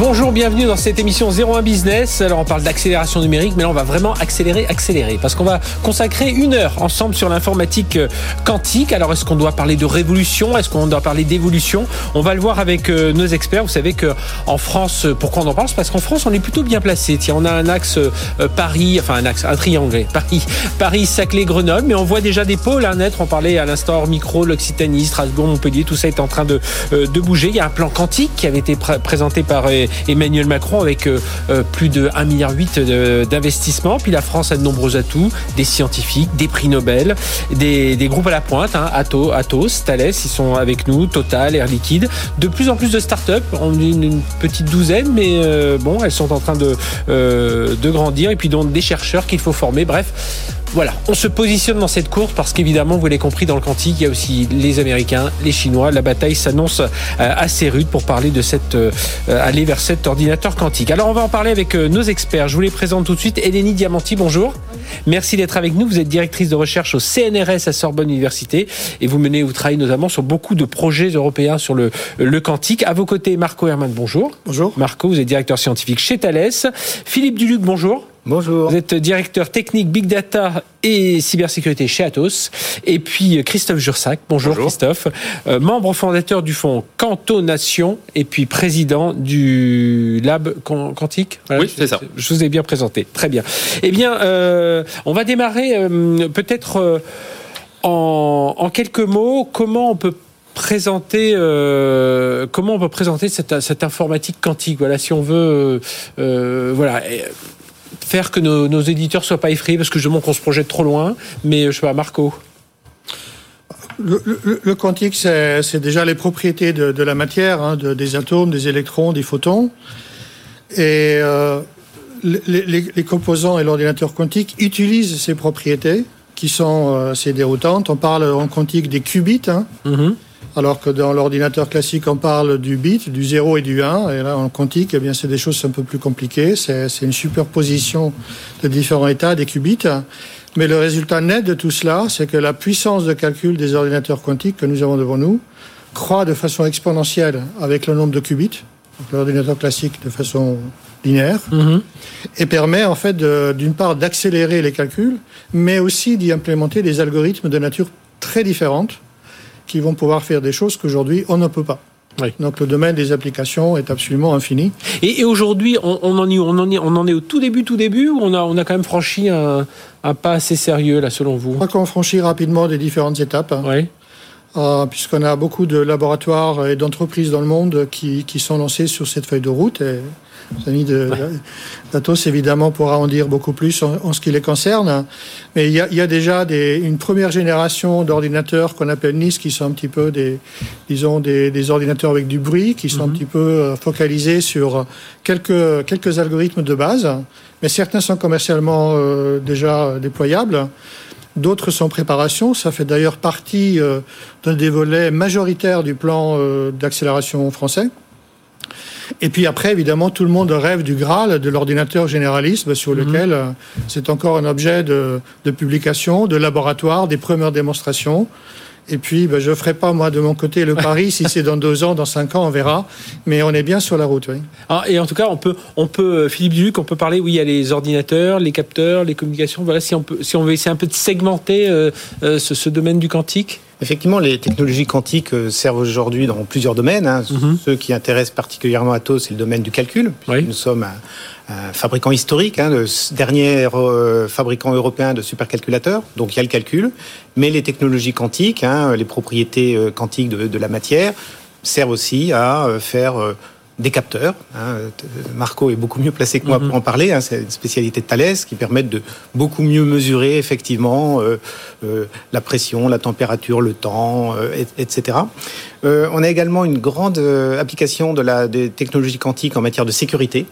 Bonjour, bienvenue dans cette émission 01 Business. Alors on parle d'accélération numérique, mais là on va vraiment accélérer, accélérer, parce qu'on va consacrer une heure ensemble sur l'informatique euh, quantique. Alors est-ce qu'on doit parler de révolution? Est-ce qu'on doit parler d'évolution? On va le voir avec euh, nos experts. Vous savez que en France, euh, pourquoi on en parle Parce qu'en France, on est plutôt bien placé. Tiens, on a un axe Paris, enfin un axe, un triangle, Paris, Paris, Saclay, Grenoble, mais on voit déjà des pôles à naître. On parlait à l'instant hors micro, l'Occitanie, Strasbourg, Montpellier, tout ça est en train de, de bouger. Il y a un plan quantique qui avait été présenté par Emmanuel Macron avec euh, euh, plus de 1,8 milliard d'investissement. Puis la France a de nombreux atouts, des scientifiques, des prix Nobel, des, groupes à la pointe, hein, Atos, Atos, Thales, ils sont avec nous, Total, Air Liquide. De plus en plus de start-up, on est une, petite douzaine, mais euh, bon, elles sont en train de, de grandir. Et puis donc des chercheurs qu'il faut former. Bref, voilà, on se positionne dans cette course parce qu'évidemment, vous l'avez compris, dans le quantique, il y a aussi les Américains, les Chinois. La bataille s'annonce euh, assez rude pour parler de cette, euh, aller vers cet ordinateur quantique. Alors, on va en parler avec euh, nos experts. Je vous les présente tout de suite. Eleni Diamanti, bonjour. Merci d'être avec nous. Vous êtes directrice de recherche au CNRS à Sorbonne Université et vous menez, vous travaillez notamment sur beaucoup de projets européens sur le, le quantique. À vos côtés, Marco Herman, bonjour. Bonjour. Marco, vous êtes directeur scientifique chez Thales. Philippe Duluc, bonjour. Bonjour. Vous êtes directeur technique Big Data et cybersécurité chez Atos. Et puis Christophe Jursac. Bonjour, Christophe. Euh, membre fondateur du fonds Cantonation et puis président du Lab Quantique. oui, c'est ça. Je vous ai bien présenté. Très bien. Eh bien, euh, on va démarrer euh, peut-être en, en, quelques mots. Comment on peut présenter comment on peut présenter cette, cette, informatique quantique? Voilà si on veut voilà faire que nos, nos éditeurs soient pas effrayés parce que je montre qu'on se projette trop loin. Mais je sais pas, Marco. Le, quantique, c'est déjà les propriétés de, la matière, hein, des atomes, des électrons, des photons. Et euh, les, composants et l'ordinateur quantique utilisent ces propriétés qui sont euh, assez déroutantes. On parle en quantique des qubits. Hein. Mm-hmm alors que dans l'ordinateur classique, on parle du bit, du 0 et du 1. Et là, en quantique, eh bien, c'est des choses un peu plus compliquées. C'est une superposition de différents états des qubits. Mais le résultat net de tout cela, c'est que la puissance de calcul des ordinateurs quantiques que nous avons devant nous croît de façon exponentielle avec le nombre de qubits, l'ordinateur classique de façon linéaire, mm-hmm. et permet en fait d'une part d'accélérer les calculs, mais aussi d'y implémenter des algorithmes de nature très différente qui vont pouvoir faire des choses qu'aujourd'hui on ne peut pas. Donc le domaine des applications est absolument infini. Et, aujourd'hui, on, en est, on, en est, on en est au tout début, tout début, ou on a, on a quand même franchi un, pas assez sérieux là, selon vous? Je crois qu'on franchit rapidement des différentes étapes. Hein. Oui. Euh, puisqu'on a beaucoup de laboratoires et d'entreprises dans le monde qui, qui, sont lancés sur cette feuille de route. Et L'ami de d'Atos, évidemment, pourra en dire beaucoup plus en, ce qui les concerne. Mais il y a, il y a déjà des, une première génération d'ordinateurs qu'on appelle NIS, qui sont un petit peu des, disons, des, des ordinateurs avec du bruit, qui sont un mhm. petit peu euh, focalisés sur quelques, quelques algorithmes de base. Mais certains sont commercialement euh, déjà déployables. D'autres sont en préparation. Ça fait d'ailleurs partie euh, d'un des volets majoritaires du plan d'accélération français. Et puis après, évidemment, tout le monde rêve du Graal, de l'ordinateur généraliste, sur mhm. lequel euh, c'est encore un objet de, publication, de laboratoire, des premières démonstrations. Et puis, ben, je ne ferai pas, moi, de mon côté, le pari. si c'est dans deux ans, dans cinq ans, on verra. Mais on est bien sur la route, oui. Ah, et en tout cas, on peut, on peut, euh, Philippe Duc, on peut parler, oui, il y a les ordinateurs, les capteurs, les communications. Voilà, si on, peut, si on veut essayer un peu de segmenter euh, ce domaine du quantique. Effectivement, les technologies quantiques euh, servent aujourd'hui dans plusieurs domaines. Hein. Mhm. Ceux qui intéressent particulièrement Atos, c'est le domaine du calcul. Nous sommes un, fabricant historique, hein, le dernier euh, fabricant européen de supercalculateurs. Donc il y a le calcul, mais les technologies quantiques, hein, les propriétés euh, quantiques de, de, la matière, servent aussi à faire des capteurs. Hein. Marco est beaucoup mieux placé que moi pour mhm. en parler. Hein. C'est une spécialité de Thales qui permettent de beaucoup mieux mesurer effectivement euh, euh, la pression, la température, le temps, euh, etc. on a également une grande application de la des technologies quantiques en matière de sécurité.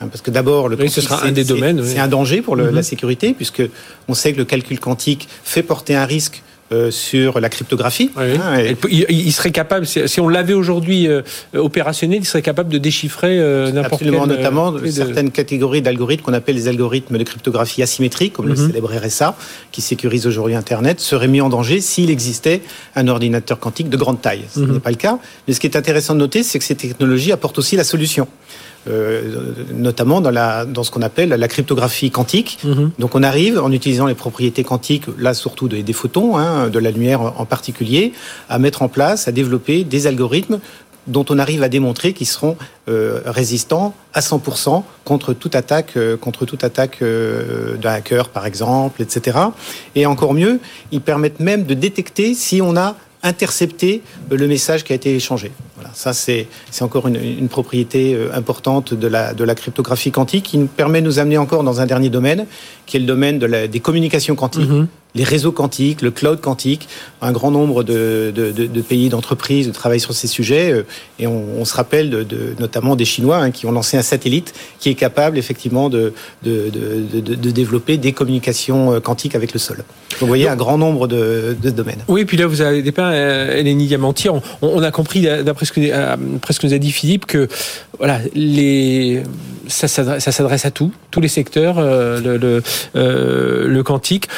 Hein, parce que d'abord, le ce sera un des domaines. C'est un danger pour mhm. la sécurité, puisque on sait que le calcul quantique fait porter un risque euh, sur la cryptographie. Hein, il, serait capable, si on l'avait aujourd'hui euh, opérationnel, il serait capable de déchiffrer euh, n'importe quel... Absolument, notamment certaines catégories d'algorithmes qu'on appelle les algorithmes de cryptographie asymétrique, comme le mhm. célèbre RSA, qui sécurise aujourd'hui Internet, seraient mis en danger s'il existait un ordinateur quantique de grande taille. Ce mhm. n'est pas le cas. Mais ce qui est intéressant de noter, c'est que ces technologies apportent aussi la solution. Euh, notamment dans, la, dans ce qu'on appelle la cryptographie quantique. Mhm. Donc on arrive, en utilisant les propriétés quantiques, là surtout des, photons, hein, de la lumière en particulier, à mettre en place, à développer des algorithmes dont on arrive à démontrer qu'ils seront euh, résistants à 100% contre toute attaque, euh, contre toute attaque d'un hacker par exemple, etc. Et encore mieux, ils permettent même de détecter si on a intercepter euh, le message qui a été échangé. Voilà, ça c'est encore une, propriété euh, importante de la, de la cryptographie quantique qui nous permet de nous amener encore dans un dernier domaine, qui est le domaine des communications quantiques. Mm-hmm les réseaux quantiques, le cloud quantique. Un grand nombre de, pays, d'entreprises travaillent sur ces sujets. Euh, et on, se rappelle de, notamment des Chinois hein, qui ont lancé un satellite qui est capable effectivement de, développer des communications euh, quantiques avec le sol. Donc vous voyez un grand nombre de, domaines. Oui, puis là vous avez dépeint, euh, Eleni Diamantier, on, a compris d'après ce, que, ce nous a dit Philippe que voilà, les, ça s'adresse à tout, tous les secteurs, le, le quantique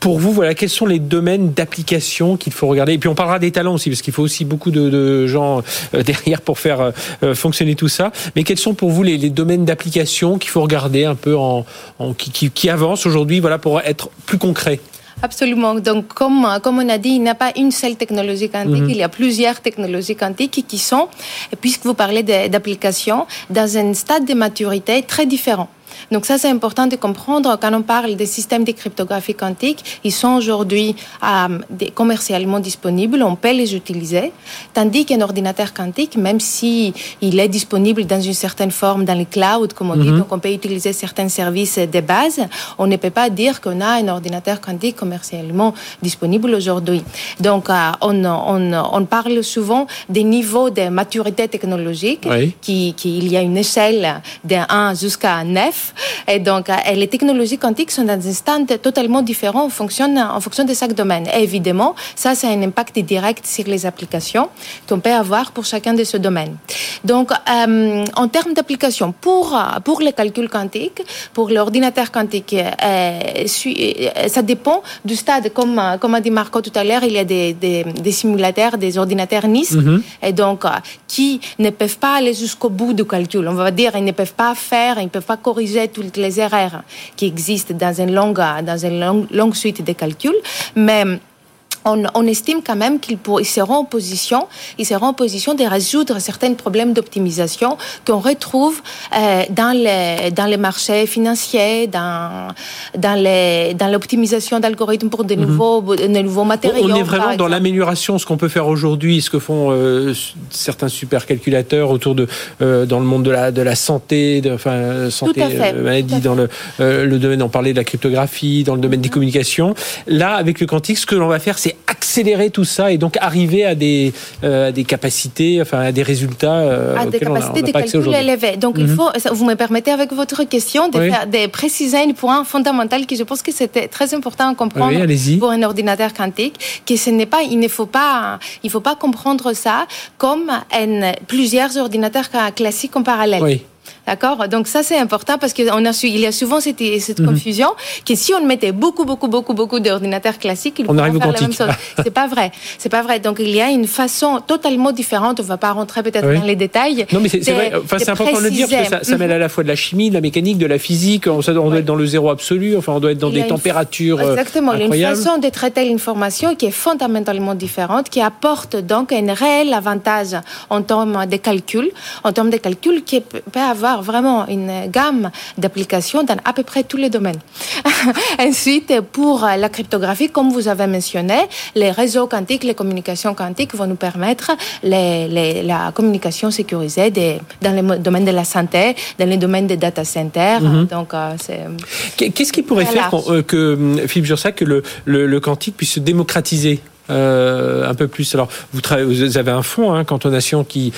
pour vous, voilà, quels sont les domaines d'application qu'il faut regarder? Et puis on parlera des talents aussi, parce qu'il faut aussi beaucoup de, gens euh, derrière pour faire euh, euh, fonctionner tout ça. Mais quels sont pour vous les, domaines d'application qu'il faut regarder un peu en, qui, qui, avancent aujourd'hui, voilà, pour être plus concret? Absolument. Donc, comme, comme on a dit, il n'y a pas une seule technologie quantique, mhm. il y a plusieurs technologies quantiques qui sont, puisque vous parlez d'applications, dans un stade de maturité très différent. Donc ça, c'est important de comprendre quand on parle des systèmes de cryptographie quantique. Ils sont aujourd'hui euh, commercialement disponibles, on peut les utiliser, tandis qu'un ordinateur quantique, même si il est disponible dans une certaine forme dans les clouds, comme on dit, mhm. donc on peut utiliser certains services de base, on ne peut pas dire qu'on a un ordinateur quantique commercialement disponible aujourd'hui. Donc euh, on, on, on, parle souvent des niveaux de maturité technologique, qui, qui, il y a une échelle de 1 jusqu'à 9 et donc, euh, les technologies quantiques sont dans un stade totalement différent en fonction, en fonction de chaque domaine. Et évidemment, ça, c'est un impact direct sur les applications qu'on peut avoir pour chacun de ces domaines. Donc, euh, en termes d'application, pour, pour les calculs quantiques, pour l'ordinateur quantique, euh, ça dépend du stade. Comme, comme a dit Marco tout à l'heure, il y a des, des, simulateurs, des ordinateurs NIS, mm-hmm. et donc, qui ne peuvent pas aller jusqu'au bout du calcul. On va dire, ils ne peuvent pas faire, ils ne peuvent pas corriger toutes les erreurs qui existent dans une longue, longue suite de calculs, mais on, estime quand même qu'ils seront en position, ils seront en position de résoudre certains problèmes d'optimisation qu'on retrouve euh, dans les dans les marchés financiers, dans dans les dans l'optimisation d'algorithmes pour de mhm. nouveaux de nouveaux matériaux. On est vraiment dans l'amélioration, ce qu'on peut faire aujourd'hui, ce que font euh, certains supercalculateurs autour de euh, dans le monde de la de la santé, de, enfin santé maladie, dans le le domaine on parlait de la cryptographie, dans le domaine des mhm. communications. Là, avec le quantique, ce que l'on va faire, c'est accélérer tout ça et donc arriver à des, euh, des capacités, enfin à des résultats euh, à des capacités de calcul élevées. Donc il mhm. faut, vous me permettez avec votre question de, faire, de préciser un point fondamental qui je pense que c'était très important à comprendre pour un ordinateur quantique, que ce n'est pas, il ne faut pas, il faut pas comprendre ça comme plusieurs ordinateurs classiques en parallèle. Oui. D'accord? Donc ça, c'est important parce qu'il y a souvent cette, cette mhm. confusion que si on mettait beaucoup, beaucoup, beaucoup, beaucoup d'ordinateurs classiques, ils on arrive faire la même chose. c'est pas vrai. C'est pas vrai. Donc il y a une façon totalement différente. On va pas rentrer peut-être dans les détails. Non, mais c'est vrai. Enfin, c'est important de le dire parce que ça, mêle à la fois de la chimie, de la mécanique, de la physique. On, doit être dans le zéro absolu. Enfin, on doit être dans des températures. Euh, Exactement. Il y a une façon de traiter l'information qui est fondamentalement différente, qui apporte donc un réel avantage en termes de calcul, en termes de calcul qui peut avoir vraiment une gamme d'applications dans à peu près tous les domaines. Ensuite, pour la cryptographie, comme vous avez mentionné, les réseaux quantiques, les communications quantiques vont nous permettre les, la communication sécurisée dans le domaine de la santé, dans le domaine des data centers. Mhm. Donc, euh, Qu'est-ce qui pourrait faire euh, que, Philippe Jursac, que le, le, quantique puisse se démocratiser euh, un peu plus? Alors, vous, vous avez un fonds, hein, Cantonation, qui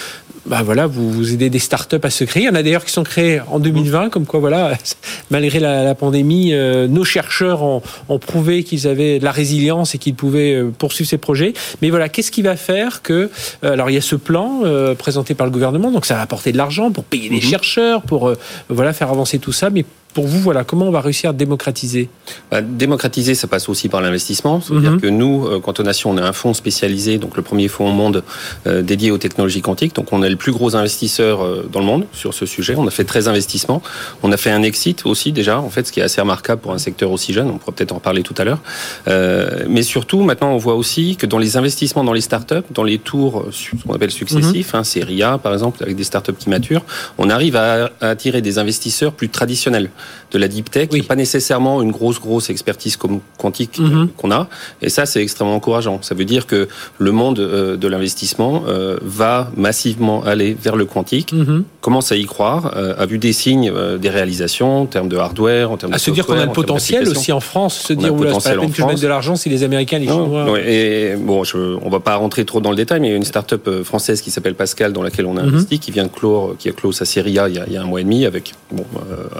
bah voilà, vous, vous aidez des startups à se créer. Il y en a d'ailleurs qui sont créées en 2020, comme quoi voilà, malgré la, pandémie, euh, nos chercheurs ont, ont prouvé qu'ils avaient de la résilience et qu'ils pouvaient euh, poursuivre ces projets. Mais voilà, qu'est-ce qui va faire que euh, alors il y a ce plan présenté par le gouvernement, donc ça va apporter de l'argent pour payer les mhm. chercheurs, pour voilà faire avancer tout ça, mais pour vous, voilà, comment on va réussir à démocratiser bah, Démocratiser, ça passe aussi par l'investissement. C'est-à-dire mhm. que nous, euh, Nation, on a un fonds spécialisé, donc le premier fonds au monde euh, dédié aux technologies quantiques. Donc on est le plus gros investisseur euh, dans le monde sur ce sujet. On a fait 13 investissements. On a fait un exit aussi déjà, en fait, ce qui est assez remarquable pour un secteur aussi jeune. On pourra peut-être en parler tout à l'heure. Euh, mais surtout, maintenant, on voit aussi que dans les investissements dans les startups, dans les tours, ce qu'on appelle successifs, mm hein, c'est RIA par exemple, avec des startups qui maturent, on arrive à, à attirer des investisseurs plus traditionnels de la deep tech, pas nécessairement une grosse grosse expertise comme quantique euh, mhm. qu'on a. Et ça, c'est extrêmement encourageant. Ça veut dire que le monde euh, de l'investissement euh, va massivement aller vers le quantique, mhm. commence à y croire, a vu des signes, des réalisations en termes de hardware, en termes à de se dire qu'on a le potentiel aussi en France, se dire oula, c'est pas la peine que je mette de l'argent si les Américains, les Chinois. et bon, je, on va pas rentrer trop dans le détail, mais il y a une start-up française qui s'appelle Pascal dans laquelle on a mhm. investi, qui vient de clore, qui a clos sa série A il y a, il y a un mois et demi avec bon,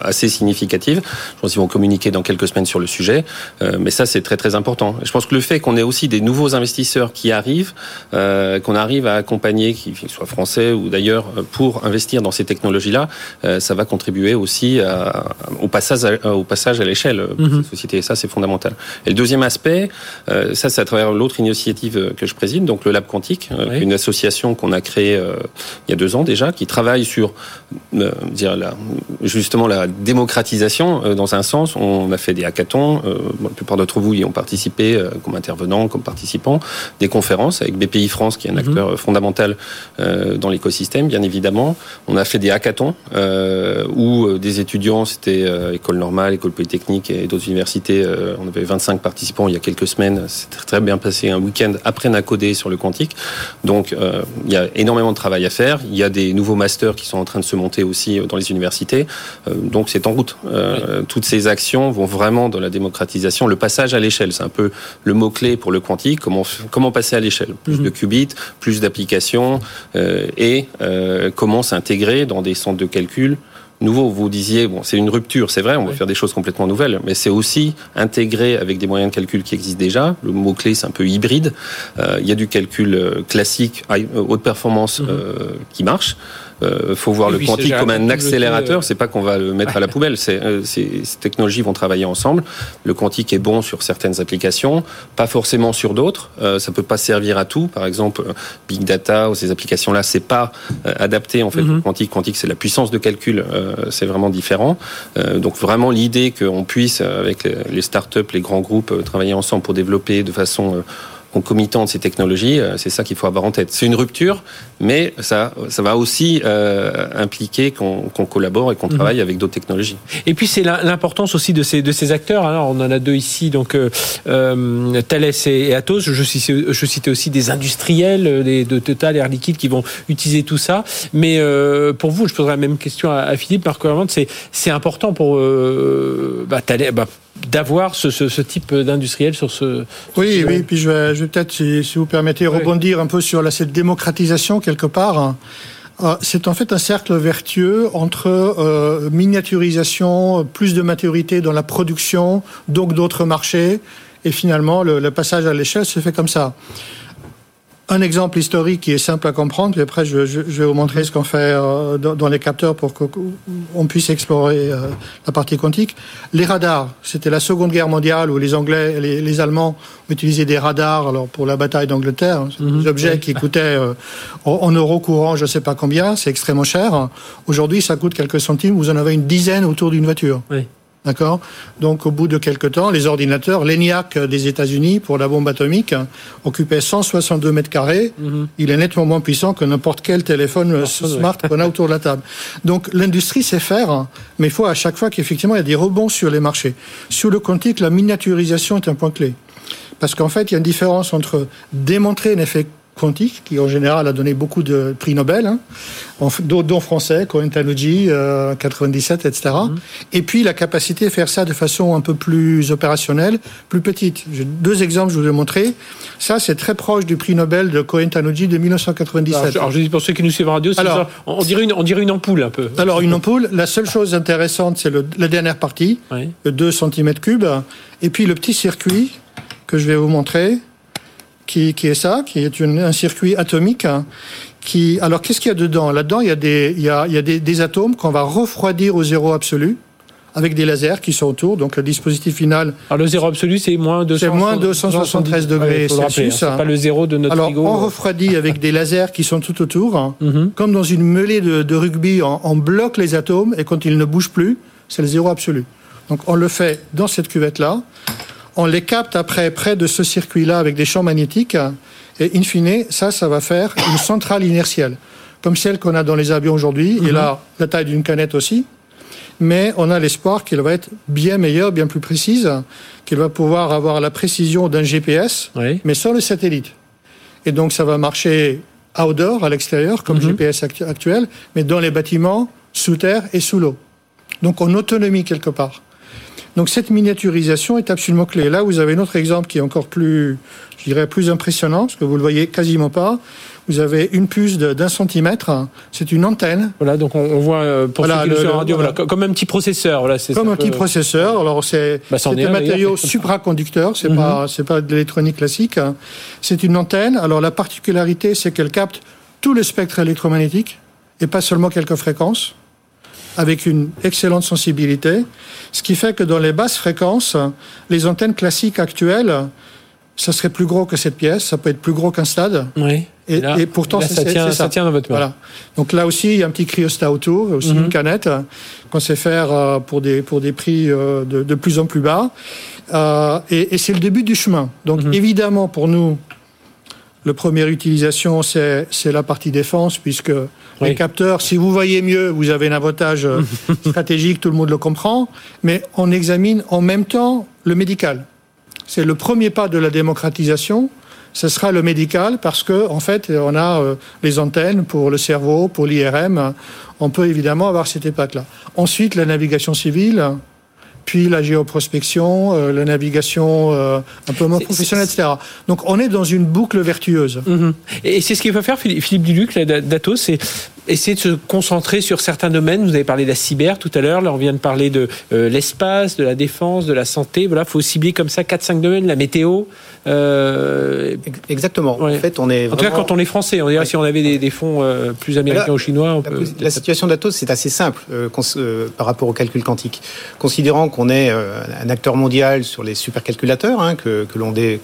assez significatif je pense qu'ils vont communiquer dans quelques semaines sur le sujet. Euh, mais ça, c'est très très important. je pense que le fait qu'on ait aussi des nouveaux investisseurs qui arrivent, euh, qu'on arrive à accompagner, qu'ils soient français ou d'ailleurs, pour investir dans ces technologies-là, euh, ça va contribuer aussi au passage à, au passage à l'échelle de mm société. Et ça, c'est fondamental. Et le deuxième aspect, ça, c'est à travers l'autre initiative que je préside, donc le Lab Quantique, une association qu'on a créée il y a deux ans déjà, qui travaille sur dire la, justement la démocratisation euh, dans un sens. On a fait des hackathons. Euh, la plupart d'entre vous y ont participé euh, comme intervenants, comme participants. Des conférences avec BPI France, qui est un mhm. acteur fondamental dans l'écosystème, bien évidemment. On a fait des hackathons où des étudiants, c'était école normale, école polytechnique et d'autres universités. on avait 25 participants il y a quelques semaines. C'était très bien passé un week-end après Nacodé sur le quantique. Donc, il y a énormément de travail à faire. Il y a des nouveaux masters qui sont en train de se monter aussi dans les universités. donc, c'est en route. Euh, toutes ces actions vont vraiment dans la démocratisation. Le passage à l'échelle, c'est un peu le mot-clé pour le quantique. Comment, comment passer à l'échelle? Plus de mhm. qubits, plus d'applications euh, et euh, comment s'intégrer dans des centres de calcul nouveau. Vous disiez, bon, c'est une rupture, c'est vrai, on va faire des choses complètement nouvelles, mais c'est aussi intégrer avec des moyens de calcul qui existent déjà. Le mot-clé, c'est un peu hybride. il y a du calcul classique, haute performance, mhm. qui marche. Euh, faut voir le quantique comme un accélérateur. Euh, c'est pas qu'on va le mettre à la poubelle. Euh, ces technologies vont travailler ensemble. Le quantique est bon sur certaines applications, pas forcément sur d'autres. ça peut pas servir à tout. Par exemple, big data ou ces applications-là, c'est pas adapté en fait. Le mhm. quantique, quantique, c'est la puissance de calcul. c'est vraiment différent. donc vraiment l'idée qu'on puisse avec les startups, les grands groupes travailler ensemble pour développer de façon concomitant de ces technologies, euh, c'est ça qu'il faut avoir en tête. C'est une rupture, mais ça, ça va aussi euh, impliquer qu'on collabore et qu'on mhm. travaille avec d'autres technologies. Et puis c'est l'importance aussi de ces, de ces acteurs. Alors, on en a deux ici, donc euh, Thales et Atos. Je citais, je citais aussi des industriels, des, de Total, Air Liquide, qui vont utiliser tout ça. Mais euh, pour vous, je poserai la même question à, à Philippe Marc c'est c'est important pour bah, Thales, bah, d'avoir ce, ce, ce, type d'industriel sur ce. oui, oui. Puis je vais, je vais peut-être, si, si, vous permettez, rebondir un peu sur la, cette démocratisation quelque part. Euh, c'est en fait un cercle vertueux entre euh, miniaturisation, plus de maturité dans la production, donc d'autres marchés, et finalement le, le passage à l'échelle se fait comme ça un exemple historique qui est simple à comprendre, puis après je, vais vous montrer ce qu'on fait euh, dans, les capteurs pour qu'on puisse explorer euh, la partie quantique. Les radars, c'était la Seconde Guerre mondiale où les Anglais, les, les Allemands utilisaient des radars alors pour la bataille d'Angleterre. Hein, des mhm. objets qui coûtaient euh, en, euros courants, je ne sais pas combien, c'est extrêmement cher. Aujourd'hui, ça coûte quelques centimes. Vous en avez une dizaine autour d'une voiture. Oui. D'accord Donc, au bout de quelques temps, les ordinateurs, l'ENIAC des États-Unis pour la bombe atomique occupait 162 mètres carrés. Mhm. Il est nettement moins puissant que n'importe quel téléphone smart qu'on a autour de la table. Donc, l'industrie sait faire, mais il faut à chaque fois qu'effectivement il y a des rebonds sur les marchés. Sur le quantique, la miniaturisation est un point clé. Parce qu'en fait, il y a une différence entre démontrer un effet quantique, qui en général a donné beaucoup de prix Nobel, hein, dont français, Cohen Tanuji, 97, etc. Et puis la capacité à faire ça de façon un peu plus opérationnelle, plus petite. Deux exemples, je vous ai montré. Ça, c'est très proche du prix Nobel de Cohen Tanuji de 1997. Alors, je dis pour ceux qui nous suivent en radio, alors, on, dirait une, on dirait une ampoule un peu. Alors, une ampoule, la seule chose intéressante, c'est la dernière partie, oui. 2 cm3, et puis le petit circuit que je vais vous montrer qui, est ça, qui est un circuit atomique. Hein, qui, alors, qu'est-ce qu'il y a dedans? Là-dedans, il y a des, il y a, il y a des, atomes qu'on va refroidir au zéro absolu avec des lasers qui sont autour. Donc le dispositif final. Alors le zéro absolu, c'est moins 200, moins 273 degrés Celsius. Hein, c'est pas le zéro de notre Alors frigo. on refroidit avec des lasers qui sont tout autour, hein. mhm. comme dans une mêlée de, rugby. On, bloque les atomes et quand ils ne bougent plus, c'est le zéro absolu. Donc on le fait dans cette cuvette là on les capte après près de ce circuit-là avec des champs magnétiques. Et in fine, ça, ça va faire une centrale inertielle, comme celle qu'on a dans les avions aujourd'hui. Et mhm. là, la taille d'une canette aussi. Mais on a l'espoir qu'elle va être bien meilleure, bien plus précise, qu'elle va pouvoir avoir la précision d'un GPS, mais sans le satellite. Et donc, ça va marcher outdoor, à l'extérieur, comme mhm. GPS actuel, mais dans les bâtiments, sous terre et sous l'eau. Donc, en autonomie quelque part. Donc cette miniaturisation est absolument clé. Là, vous avez un autre exemple qui est encore plus, je dirais, plus impressionnant, parce que vous le voyez quasiment pas. Vous avez une puce d'un centimètre. C'est une antenne. Voilà, donc on, voit euh, pour voilà, ceux qui radio, voilà. comme un petit processeur. Voilà, c'est comme un petit processeur. Alors c'est bah, un matériau supraconducteur. C'est pas mhm. c'est pas de l'électronique classique. C'est une antenne. Alors la particularité, c'est qu'elle capte tout le spectre électromagnétique et pas seulement quelques fréquences avec une excellente sensibilité, ce qui fait que dans les basses fréquences, les antennes classiques actuelles, ça serait plus gros que cette pièce, ça peut être plus gros qu'un stade. Oui. Et, pourtant, ça, tient, ça. tient dans votre main. Voilà. Donc là aussi, il y a un petit cryostat autour, aussi une mhm. canette qu'on sait faire euh, pour des, pour des prix euh, de, de plus en plus bas. Euh, et, et c'est le début du chemin. Donc mhm. évidemment, pour nous, le première utilisation, c'est la partie défense, puisque les capteurs, si vous voyez mieux, vous avez un avantage euh, stratégique, tout le monde le comprend, mais on examine en même temps le médical. C'est le premier pas de la démocratisation, ce sera le médical, parce que en fait, on a euh, les antennes pour le cerveau, pour l'IRM, on peut évidemment avoir cette époque-là. Ensuite, la navigation civile, puis la géoprospection, euh, la navigation euh, un peu moins professionnelle, etc. Donc on est dans une boucle vertueuse. Mhm. Et c'est ce qu'il faut faire, Philippe Duluc, d'Atos, c'est essayer de se concentrer sur certains domaines. Vous avez parlé de la cyber tout à l'heure, là on vient de parler de euh, l'espace, de la défense, de la santé. Voilà, faut cibler comme ça 4-5 domaines, la météo. Euh... Exactement. En fait, on est. En tout cas, quand on est français, on dirait si on avait des, fonds euh, plus américains ou chinois. On la, peut... la situation d'Atos, c'est assez simple euh, par rapport au calcul quantique. Considérant qu'on est un acteur mondial sur les supercalculateurs hein, que, que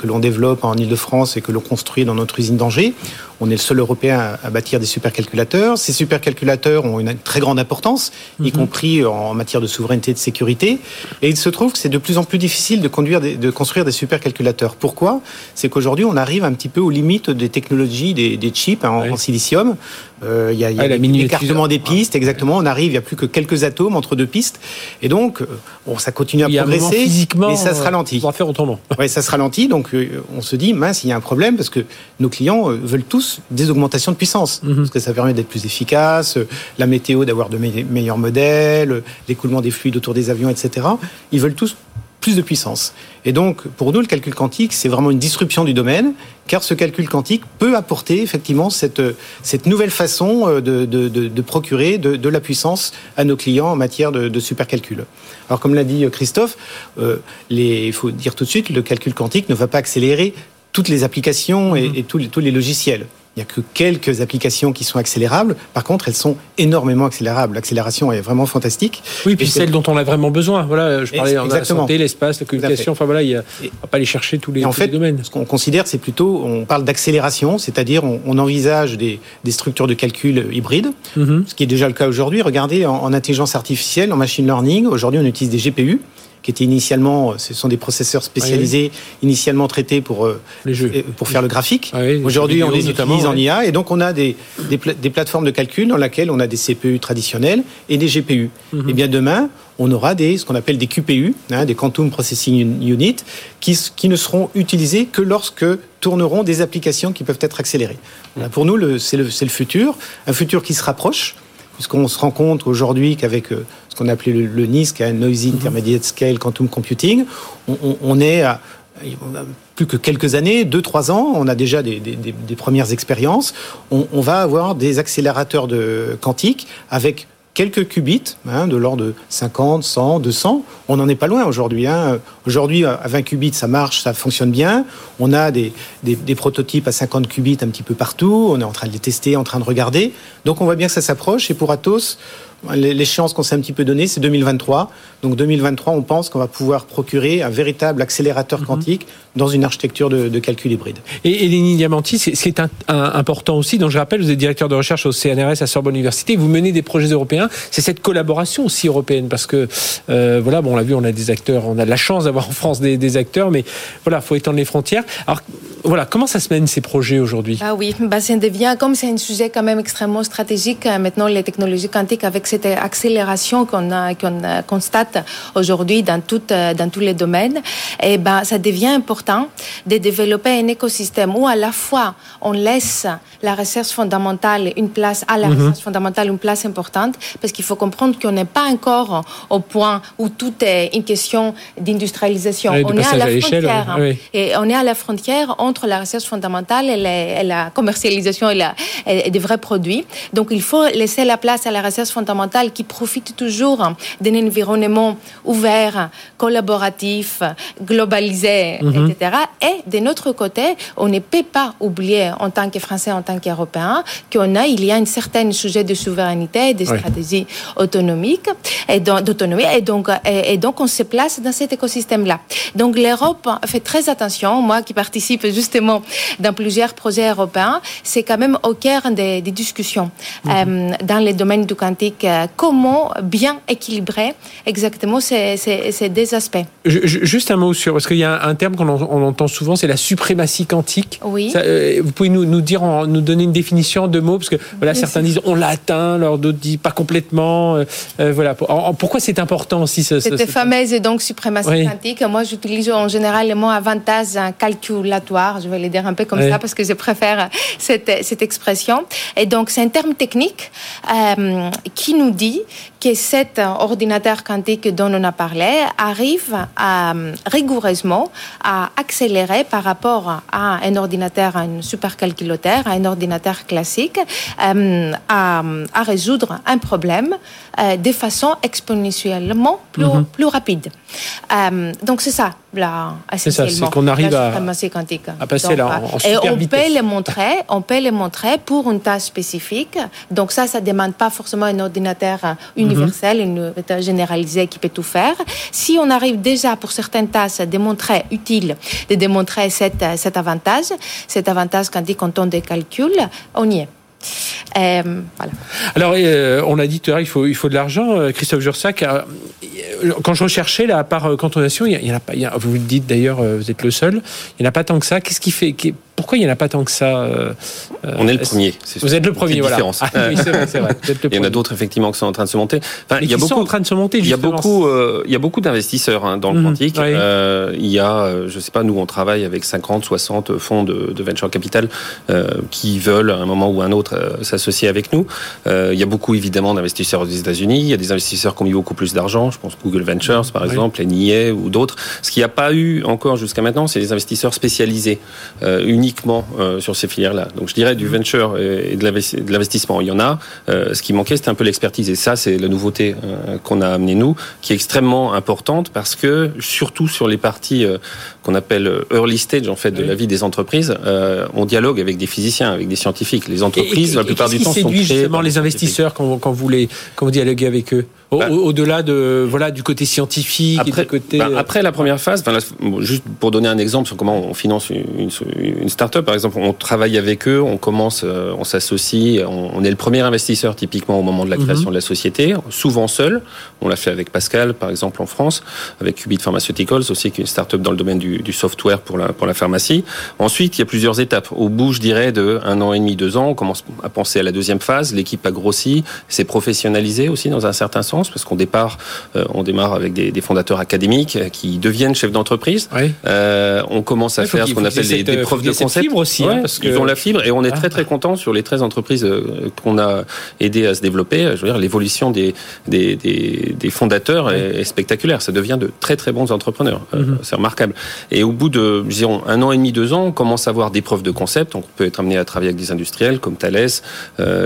l'on développe en Ile-de-France et que l'on construit dans notre usine d'Angers, on est le seul Européen à bâtir des supercalculateurs. Ces supercalculateurs ont une très grande importance, y mhm. compris en matière de souveraineté et de sécurité. Et il se trouve que c'est de plus en plus difficile de, conduire de construire des supercalculateurs. Pourquoi? C'est qu'aujourd'hui, on arrive un petit peu aux limites des technologies des, chips hein, en, silicium. Euh, il y a, y a l'écartement des pistes, exactement. On arrive, il n'y a plus que quelques atomes entre deux pistes. Et donc, euh, bon, ça continue à progresser, mais ça se ralentit. On va faire autrement. Oui, ça se ralentit. Donc, euh, on se dit, mince, il y a un problème parce que nos clients veulent tous des augmentations de puissance, mhm. parce que ça permet d'être plus efficace, la météo d'avoir de meilleurs modèles, l'écoulement des fluides autour des avions, etc. Ils veulent tous plus de puissance. Et donc, pour nous, le calcul quantique, c'est vraiment une disruption du domaine, car ce calcul quantique peut apporter effectivement cette, cette nouvelle façon euh, de, de, de, procurer de, la puissance à nos clients en matière de, supercalcul. Alors, comme l'a dit Christophe, euh, les, il faut dire tout de suite, le calcul quantique ne va pas accélérer toutes les applications et, mhm. tous, les, tous les logiciels. Il n'y a que quelques applications qui sont accélérables. Par contre, elles sont énormément accélérables. L'accélération est vraiment fantastique. Oui, puis celles dont on a vraiment besoin. Voilà, je parlais de la santé, l'espace, la communication. Enfin voilà, il ne va pas aller chercher tous les, en fait, domaines. Ce qu'on considère, c'est plutôt, on parle d'accélération, c'est-à-dire on, envisage des, structures de calcul hybrides, mhm. ce qui est déjà le cas aujourd'hui. Regardez, en, en, intelligence artificielle, en machine learning, aujourd'hui on utilise des GPU qui étaient initialement, ce sont des processeurs spécialisés, initialement traités pour, euh, les jeux. pour faire le graphique. Ah Aujourd'hui, on les utilise en IA et donc on a des, des, plateformes de calcul dans lesquelles on a des CPU traditionnels et des GPU. Mhm. Et bien demain, on aura des, ce qu'on appelle des QPU, hein, des Quantum Processing Unit, qui, qui ne seront utilisés que lorsque tourneront des applications qui peuvent être accélérées. pour nous, c'est le, le futur, un futur qui se rapproche puisqu'on se rend compte aujourd'hui qu'avec euh, ce qu'on a appelé le, NISC, qui est un Noisy Intermediate Scale Quantum Computing, on, est à plus que quelques années, deux, trois ans, on a déjà des, premières expériences. On, on, va avoir des accélérateurs de quantiques avec quelques qubits, hein, de l'ordre de 50, 100, 200. On n'en est pas loin aujourd'hui. Hein. Aujourd'hui, à 20 qubits, ça marche, ça fonctionne bien. On a des, des, prototypes à 50 qubits un petit peu partout. On est en train de les tester, en train de regarder. Donc on voit bien que ça s'approche. Et pour Atos, L'échéance qu'on s'est un petit peu donnée, c'est 2023. Donc 2023, on pense qu'on va pouvoir procurer un véritable accélérateur mhm. quantique dans une architecture de, calcul hybride. Et, et Lénie Diamanti, c'est important aussi. Donc je rappelle, vous êtes directeur de recherche au CNRS à Sorbonne Université. Vous menez des projets européens. C'est cette collaboration aussi européenne parce que euh, voilà, bon, on l'a vu, on a des acteurs, on a de la chance d'avoir en France des, des, acteurs, mais voilà, faut étendre les frontières. Alors voilà, comment ça se mène ces projets aujourd'hui? Ah oui, bah, ça devient comme c'est un sujet quand même extrêmement stratégique euh, maintenant les technologies quantiques avec cette accélération qu'on qu'on constate aujourd'hui dans euh, dans tous les domaines. Et ben ça devient important de développer un écosystème où à la fois on laisse la recherche fondamentale une place à la mhm. recherche fondamentale une place importante parce qu'il faut comprendre qu'on n'est pas encore au point où tout est une question d'industrialisation. on est à la frontière et on est à la frontière entre la recherche fondamentale et, la commercialisation et, des vrais produits. Donc il faut laisser la place à la recherche fondamentale qui profite toujours d'un environnement ouvert, collaboratif, globalisé, mhm. etc. Et de notre côté, on ne peut pas oublier en tant que Français, en tant qu'Européens, qu'on a, il y a un certain sujet de souveraineté, de stratégie autonomique et d'autonomie. Et donc, et, donc, on se place dans cet écosystème-là. Donc, l'Europe fait très attention. Moi, qui participe justement dans plusieurs projets européens, c'est quand même au cœur des, discussions mhm. euh, dans les domaines du quantique. Euh, comment bien équilibrer exactement ces, ces, deux aspects. juste un mot sur, parce qu'il y a un terme qu'on entend souvent, c'est la suprématie quantique. Oui. Euh, vous pouvez nous, nous dire, nous donner une définition de mots, parce que voilà, certains disent on l'a atteint, d'autres disent pas complètement. voilà. pourquoi c'est important aussi ce, Cette fameuse donc suprématie quantique. Moi, j'utilise en général le mot avantage calculatoire je vais le dire un peu comme ça parce que je préfère cette, cette expression. Et donc, c'est un terme technique euh, qui nous dit que cet ordinateur quantique dont on a parlé arrive à, rigoureusement à accélérer par rapport à un ordinateur, un supercalculateur, à un ordinateur classique, euh, à, à, résoudre un problème euh, de façon exponentiellement plus, mhm. plus rapide. Euh, donc c'est ça, là, C'est ça, c'est qu'on arrive à, à, passer là en, Et on peut les montrer, on peut les montrer pour une tâche spécifique. Donc ça, ça demande pas forcément un ordinateur universel, une ordinateur généralisé qui peut tout faire. Si on arrive déjà pour certaines tâches à démontrer utile de démontrer cet, cet avantage, cet avantage quand dit quand on des calculs, on y est. Euh. Alors, euh, on a dit tout à il faut, il faut de l'argent. Euh, Christophe Jursac, quand je recherchais la part cantonation, il en a pas. vous le dites d'ailleurs, vous êtes le seul. Il n'y en a pas tant que ça. Qu'est-ce qui fait pourquoi il n'y en a pas tant que ça euh, On est le premier. Vous êtes le premier, voilà. Différence. Ah, oui, c'est vrai, c'est vrai. il y en a d'autres effectivement qui sont en train de se monter. Enfin, il y a beaucoup, sont en train de se monter. Il y a beaucoup, euh, il y a beaucoup d'investisseurs hein, dans le mmh, quantique. Euh, il y a, je sais pas, nous on travaille avec 50, 60 fonds de, de venture capital qui veulent à un moment ou un autre s'associer avec nous. il y a beaucoup évidemment d'investisseurs aux États-Unis. Il y a des investisseurs qui ont mis beaucoup plus d'argent. Je pense Google Ventures par exemple, NIA ou d'autres. Ce qu'il n'y a pas eu encore jusqu'à maintenant, c'est des investisseurs spécialisés, uniquement euh, sur ces filières-là. Donc je dirais du venture et de l'investissement, il y en a. Euh, ce qui manquait, c'était un peu l'expertise. Et ça, c'est la nouveauté euh, qu'on a amené nous, qui est extrêmement importante parce que, surtout sur les parties qu'on appelle early stage en fait de la vie des entreprises, on dialogue avec des physiciens, avec des scientifiques. Les entreprises, la plupart du temps, sont justement les investisseurs quand, quand vous les quand vous dialoguez avec eux? Bah, au-delà de voilà du côté scientifique après, et du côté. Bah, après la première phase, juste pour donner un exemple sur comment on finance une, une start-up, par exemple, on travaille avec eux, on commence, euh, on s'associe, on, est le premier investisseur typiquement au moment de la création mhm. de la société, souvent seul. On l'a fait avec Pascal, par exemple en France, avec Qubit Pharmaceuticals aussi, qui est une start-up dans le domaine du, du, software pour la pour la pharmacie. Ensuite, il y a plusieurs étapes. Au bout, je dirais de un an et demi, deux ans, on commence à penser à la deuxième phase. L'équipe a grossi, s'est professionnalisé aussi dans un certain sens parce qu'on départ, euh, on démarre avec des, des, fondateurs académiques euh, qui deviennent chefs d'entreprise. Euh, on commence à faire ce qu'on appelle des, des, preuves de concept. aussi, hein, parce que... ils ont la fibre et on est ah. très très content sur les 13 entreprises qu'on a aidé à se développer. Je veux dire, l'évolution des, des, des, des, fondateurs est, spectaculaire. Ça devient de très très bons entrepreneurs. Mhm. C'est remarquable. Et au bout de, disons, un an et demi, deux ans, on commence à avoir des preuves de concept. Donc on peut être amené à travailler avec des industriels comme Thales,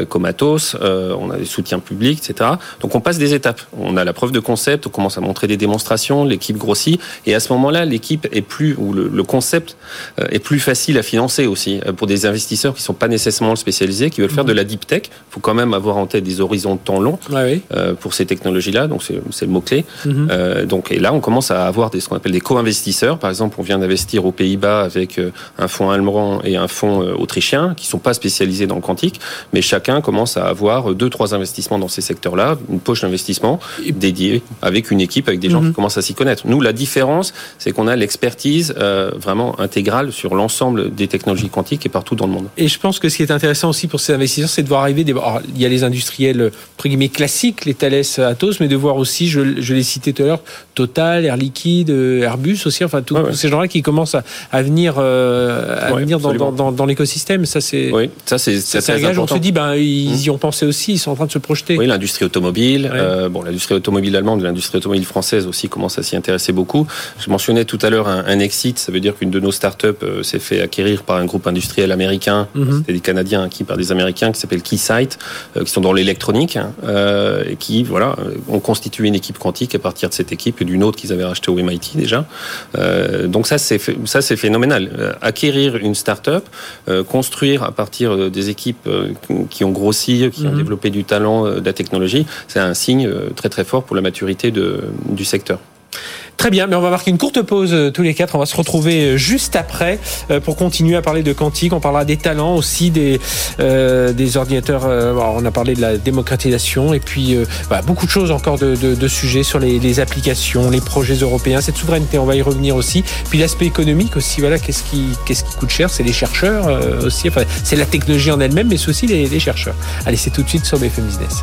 comme Atos. on a des soutiens publics, etc. Donc on passe des étapes. On a la preuve de concept, on commence à montrer des démonstrations, l'équipe grossit, et à ce moment-là, l'équipe est plus, ou le, concept euh, est plus facile à financer aussi euh, pour des investisseurs qui sont pas nécessairement spécialisés, qui veulent faire de la deep tech. Il faut quand même avoir en tête des horizons de temps longs euh, pour ces technologies-là, donc c'est le mot-clé. Mhm. donc, et là, on commence à avoir des, ce qu'on appelle des co-investisseurs. Par exemple, on vient d'investir aux Pays-Bas avec un fonds allemand et un fonds autrichien qui sont pas spécialisés dans le quantique, mais chacun commence à avoir deux, trois investissements dans ces secteurs-là, une poche d'investissement dédiée avec une équipe, avec des gens qui mhm. commencent à s'y connaître. Nous, la différence, c'est qu'on a l'expertise euh, vraiment intégrale sur l'ensemble des technologies quantiques et partout dans le monde. Et je pense que ce qui est intéressant aussi pour ces investisseurs, c'est de voir arriver des... il y a les industriels entre guillemets classiques, les Thales, Atos, mais de voir aussi, je, je l'ai cité tout à l'heure, Total, Air Liquide, Airbus aussi, enfin tous ces gens-là qui commencent à, venir, euh, à venir dans, dans, dans, l'écosystème. Ça, c'est. Oui, ça c'est. On se dit, ben ils mmh. y ont pensé aussi, ils sont en train de se projeter. Oui, l'industrie automobile. Euh, bon, l'industrie automobile allemande, l'industrie automobile française aussi commence à s'y intéresser beaucoup. Je mentionnais tout à l'heure un, exit, ça veut dire qu'une de nos startups euh, s'est fait acquérir par un groupe industriel américain, mhm. c'était des Canadiens acquis par des Américains, qui s'appelle Keysight, euh, qui sont dans l'électronique, hein, et qui, voilà, ont constitué une équipe quantique à partir de cette équipe et d'une autre qu'ils avaient rachetée au MIT déjà. donc ça, c'est ça, c'est phénoménal. acquérir une startup, construire à partir des équipes qui ont grossi, qui ont mhm. développé du talent, de la technologie, c'est un signe euh, très très fort pour la maturité du secteur. Très bien, mais on va marquer une courte pause euh, tous les quatre. On va se retrouver euh, juste après pour continuer à parler de quantique. On parlera des talents aussi, des, des ordinateurs. on a parlé de la démocratisation et puis bah, beaucoup de choses encore de, de, sujets sur les, les, applications, les projets européens, cette souveraineté. On va y revenir aussi. Puis l'aspect économique aussi. Voilà, qu'est-ce qui, qu'est-ce qui coûte cher? C'est les chercheurs aussi. Enfin, c'est la technologie en elle-même, mais c'est aussi les, les chercheurs. Allez, c'est tout de suite sur BFM Business.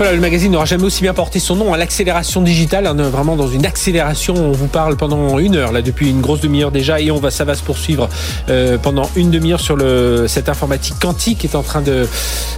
Voilà, le magazine n'aura jamais aussi bien porté son nom à l'accélération digitale. On est vraiment dans une accélération. On vous parle pendant une heure, là, depuis une grosse demi-heure déjà, et on va, ça va se poursuivre euh, pendant une demi-heure sur le, cette informatique quantique qui est en train de,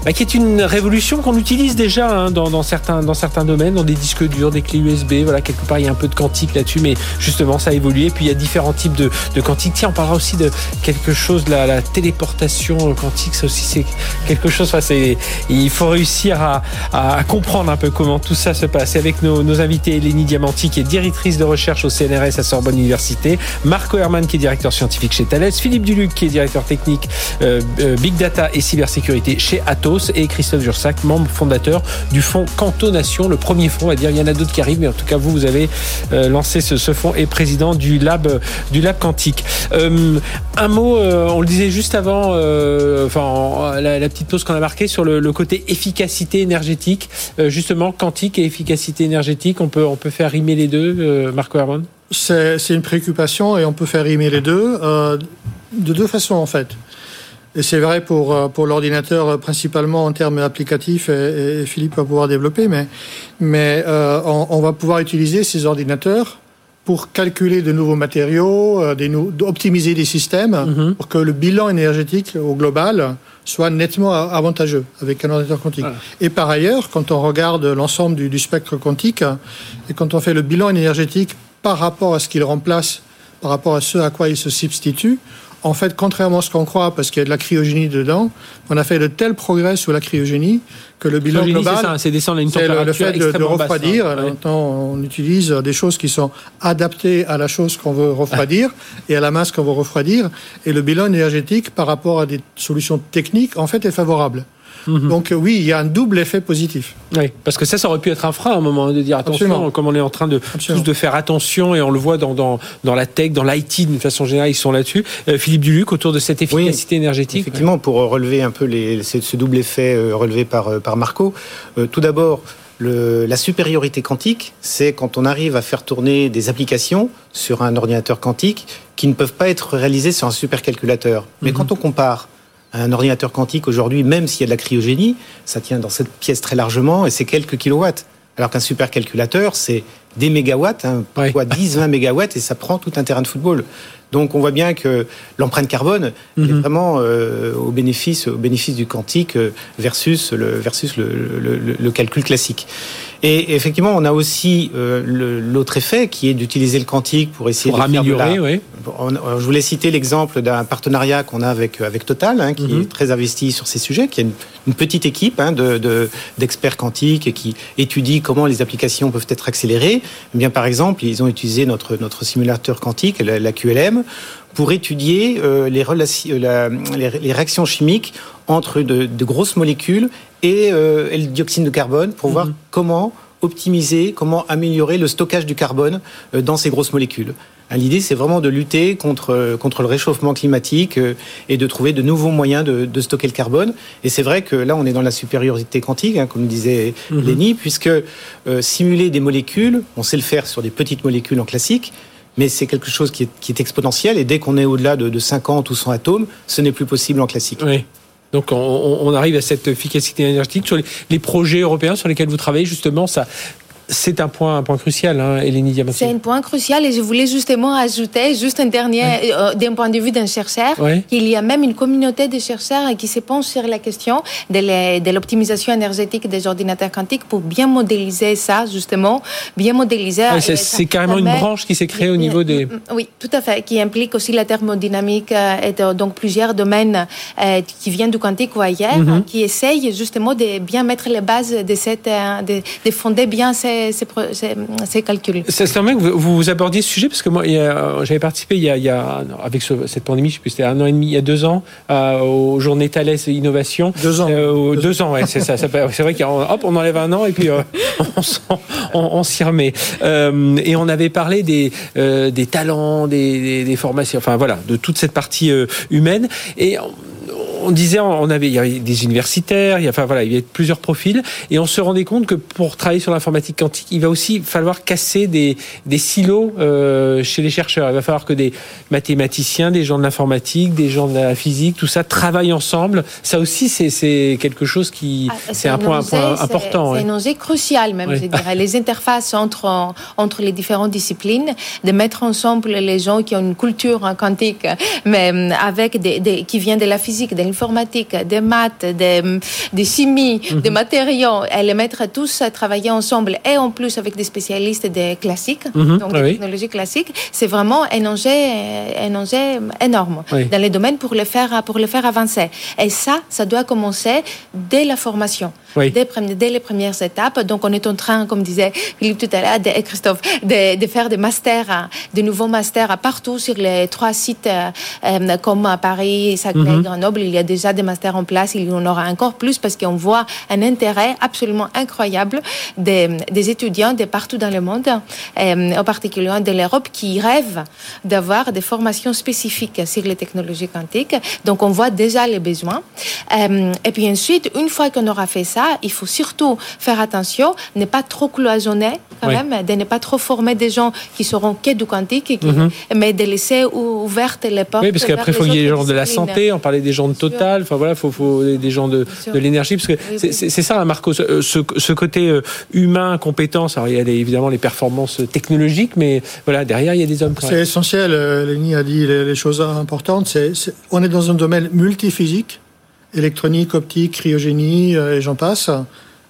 bah, qui est une révolution qu'on utilise déjà hein, dans, dans, certains, dans certains domaines, dans des disques durs, des clés USB. Voilà, quelque part, il y a un peu de quantique là-dessus, mais justement, ça a évolué. Puis il y a différents types de, de quantique. Tiens, on parlera aussi de quelque chose, la, la téléportation quantique. Ça aussi, c'est quelque chose. Enfin, c'est, il faut réussir à, à comprendre un peu comment tout ça se passe. avec nos, nos invités, Eleni Diamanti, qui est directrice de recherche au CNRS à Sorbonne Université, Marco Herman, qui est directeur scientifique chez Thales, Philippe Duluc, qui est directeur technique euh, euh, Big Data et cybersécurité chez Atos, et Christophe Jursac, membre fondateur du fonds Cantonation, le premier fonds, on va dire. Il y en a d'autres qui arrivent, mais en tout cas, vous, vous avez euh, lancé ce, ce, fonds et président du lab, du lab quantique. un mot, on le disait juste avant, enfin, la, la, petite pause qu'on a marquée sur le, le côté efficacité énergétique. Euh, justement, quantique et efficacité énergétique, on peut, on peut faire rimer les deux, euh, Marco Herman C'est une préoccupation et on peut faire rimer les deux euh, de deux façons en fait. Et c'est vrai pour, pour l'ordinateur principalement en termes applicatifs, et, Philippe va pouvoir développer, mais, mais on, va pouvoir utiliser ces ordinateurs pour calculer de nouveaux matériaux, optimiser des systèmes, mm-hmm. pour que le bilan énergétique au global soit nettement avantageux avec un ordinateur quantique. Et par ailleurs, quand on regarde l'ensemble du, spectre quantique et quand on fait le bilan énergétique par rapport à ce qu'il remplace, par rapport à ce à quoi il se substitue, en fait, contrairement à ce qu'on croit, parce qu'il y a de la cryogénie dedans, on a fait de tels progrès sur la cryogénie que le bilan global, c'est descendre à une température le, fait de, refroidir. Basse, hein. Maintenant, on utilise des choses qui sont adaptées à la chose qu'on veut refroidir et à la masse qu'on veut refroidir. Et le bilan énergétique, par rapport à des solutions techniques, en fait, est favorable. Mhm. Donc oui, il y a un double effet positif. Oui, parce que ça, ça aurait pu être un frein à un moment de dire attention, comme on est en train de tous de faire attention et on le voit dans, dans, dans la tech, dans l'IT d'une façon générale, ils sont là-dessus. Euh, Philippe Duluc, autour de cette efficacité énergétique. Effectivement, pour relever un peu les, ce double effet euh, relevé par, euh, par Marco, tout d'abord, la supériorité quantique, c'est quand on arrive à faire tourner des applications sur un ordinateur quantique qui ne peuvent pas être réalisées sur un supercalculateur. Mais mhm. quand on compare un ordinateur quantique aujourd'hui, même s'il y a de la cryogénie, ça tient dans cette pièce très largement et c'est quelques kilowatts. Alors qu'un supercalculateur, c'est des mégawatts, hein, parfois 10, 20 mégawatts, et ça prend tout un terrain de football. Donc on voit bien que l'empreinte carbone est mhm. vraiment euh, au, bénéfice, au bénéfice du quantique euh, versus le, versus le calcul classique. Et effectivement, on a aussi euh, l'autre effet qui est d'utiliser le quantique pour essayer pour de améliorer. oui. je voulais citer l'exemple d'un partenariat qu'on a avec avec Total, hein, qui mhm. est très investi sur ces sujets, qui est une, petite équipe hein, de d'experts quantiques et qui étudie comment les applications peuvent être accélérées. Eh bien, par exemple, ils ont utilisé notre notre simulateur quantique, la, QLM, pour étudier euh, les, euh, les, les, réactions chimiques entre de, de grosses molécules euh, et, le dioxyde de carbone pour voir mhm. comment optimiser, comment améliorer le stockage du carbone dans ces grosses molécules. Hein, l'idée, c'est vraiment de lutter contre, contre le réchauffement climatique et de trouver de nouveaux moyens de, stocker le carbone. Et c'est vrai que là, on est dans la supériorité quantique, hein, comme disait mm Lenny, puisque simuler des molécules, on sait le faire sur des petites molécules en classique, mais c'est quelque chose qui est, exponentiel. Et dès qu'on est au-delà de, de 50 ou 100 atomes, ce n'est plus possible en classique. Oui. Donc on, arrive à cette efficacité énergétique sur les, projets européens sur lesquels vous travaillez justement. Ça, c'est un point, un point crucial, hein, Elénie C'est un point crucial et je voulais justement ajouter, juste un dernier, euh, d'un point de vue d'un chercheur, qu'il y a même une communauté de chercheurs qui se penche sur la question de l'optimisation énergétique des ordinateurs quantiques pour bien modéliser ça, justement, bien modéliser. c'est carrément une branche qui s'est créée au niveau des. Mm, mm, oui, tout à fait, qui implique aussi la thermodynamique euh, et donc plusieurs domaines euh, qui viennent du quantique ou ailleurs, mm-hmm. qui essayent justement de bien mettre les bases de cette, de, de fonder bien ces ces, calculs. C'est vrai que vous, vous, abordiez ce sujet parce que moi, j'avais participé il y, a, avec cette pandémie, je sais plus, c'était un an et demi, il y a deux ans, euh, aux journées Thales Innovation. Deux ans. Euh, deux ans, ouais, c'est ça. c'est vrai qu'on on enlève un an et puis euh, on, s'y remet. et on avait parlé des, des talents, des, des, formations, enfin voilà, de toute cette partie humaine. Et on disait, on avait, il y avait des universitaires, il y a, enfin voilà, il y avait plusieurs profils, et on se rendait compte que pour travailler sur l'informatique quantique, il va aussi falloir casser des, des silos euh, chez les chercheurs. Il va falloir que des mathématiciens, des gens de l'informatique, des gens de la physique, tout ça travaillent ensemble. Ça aussi, c'est quelque chose qui, ah, c'est un, point, important. C'est un enjeu crucial même, je dirais. Les interfaces entre entre les différentes disciplines, de mettre ensemble les gens qui ont une culture quantique, mais euh, avec des, des qui viennent de la physique, de informatique, des maths, des, des chimies, mhm. des matériaux, et les mettre tous à travailler ensemble, et en plus avec des spécialistes des classiques, mhm. donc des technologies classiques, c'est vraiment un enjeu, un enjeu énorme dans les domaines pour les faire, pour les faire avancer. Et ça, ça doit commencer dès la formation, dès, dès, les premières étapes. Donc, on est en train, comme disait Philippe tout à l'heure, de, Christophe, de, de, faire des masters, de nouveaux masters partout sur les trois sites euh, comme à Paris, Saclay, mhm. Grenoble. Il y a déjà des masters en place, il y en aura encore plus parce qu'on voit un intérêt absolument incroyable des, des étudiants de partout dans le monde, euh, en particulier de l'Europe, qui rêvent d'avoir des formations spécifiques sur les technologies quantiques. Donc on voit déjà les besoins. Euh, et puis ensuite, une fois qu'on aura fait ça, il faut surtout faire attention, ne pas trop cloisonner quand même, de ne pas trop former des gens qui seront que du quantique, mhm. mais de laisser ouvertes les portes. Oui, parce qu'après, il faut qu'il y ait des gens de la santé, on parlait des gens de Total, enfin voilà, il faut, des gens de, de l'énergie, parce que c'est ça, hein, Marco, ce, ce côté euh, humain, compétence, alors il y a évidemment les performances technologiques, mais voilà, derrière, il y a des hommes. C'est essentiel, euh, Lénie a dit les, choses importantes, c'est on est dans un domaine multiphysique, électronique, optique, cryogénie, euh, et j'en passe.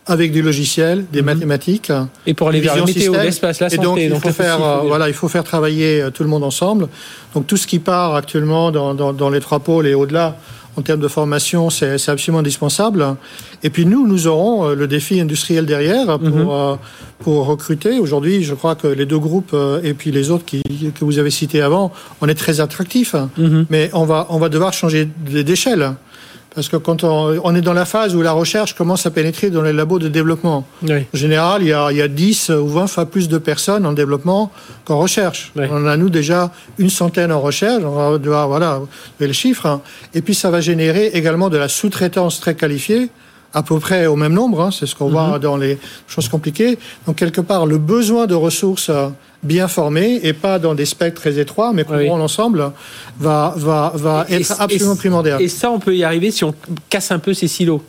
avec du logiciel, des mhm. mathématiques. Et pour aller vers météo, l'espace, la santé. donc, il, faut faire, voilà, il faut faire travailler tout le monde ensemble. Donc, tout ce qui part actuellement dans, dans, dans les trois pôles et au-delà, en termes de formation, c'est absolument indispensable. Et puis nous, nous aurons euh, le défi industriel derrière pour, mhm. euh, pour recruter. Aujourd'hui, je crois que les deux groupes euh, et puis les autres qui, que vous avez cités avant, on est très attractifs, mhm. mais on va, on va devoir changer d'échelle. Parce que quand on, est dans la phase où la recherche commence à pénétrer dans les labos de développement, en général, il y, a, il y, a, 10 ou 20 fois plus de personnes en développement qu'en recherche. On a, nous, déjà une centaine en recherche, on va devoir, voilà, le chiffre. Hein. Et puis, ça va générer également de la sous-traitance très qualifiée, à peu près au même nombre, hein. c'est ce qu'on voit mhm. dans les choses compliquées. Donc, quelque part, le besoin de ressources bien formés et pas dans des spectres très étroits, mais couvrant l'ensemble, va, va, va être absolument primordial. Et ça, on peut y arriver si on casse un peu ces silos.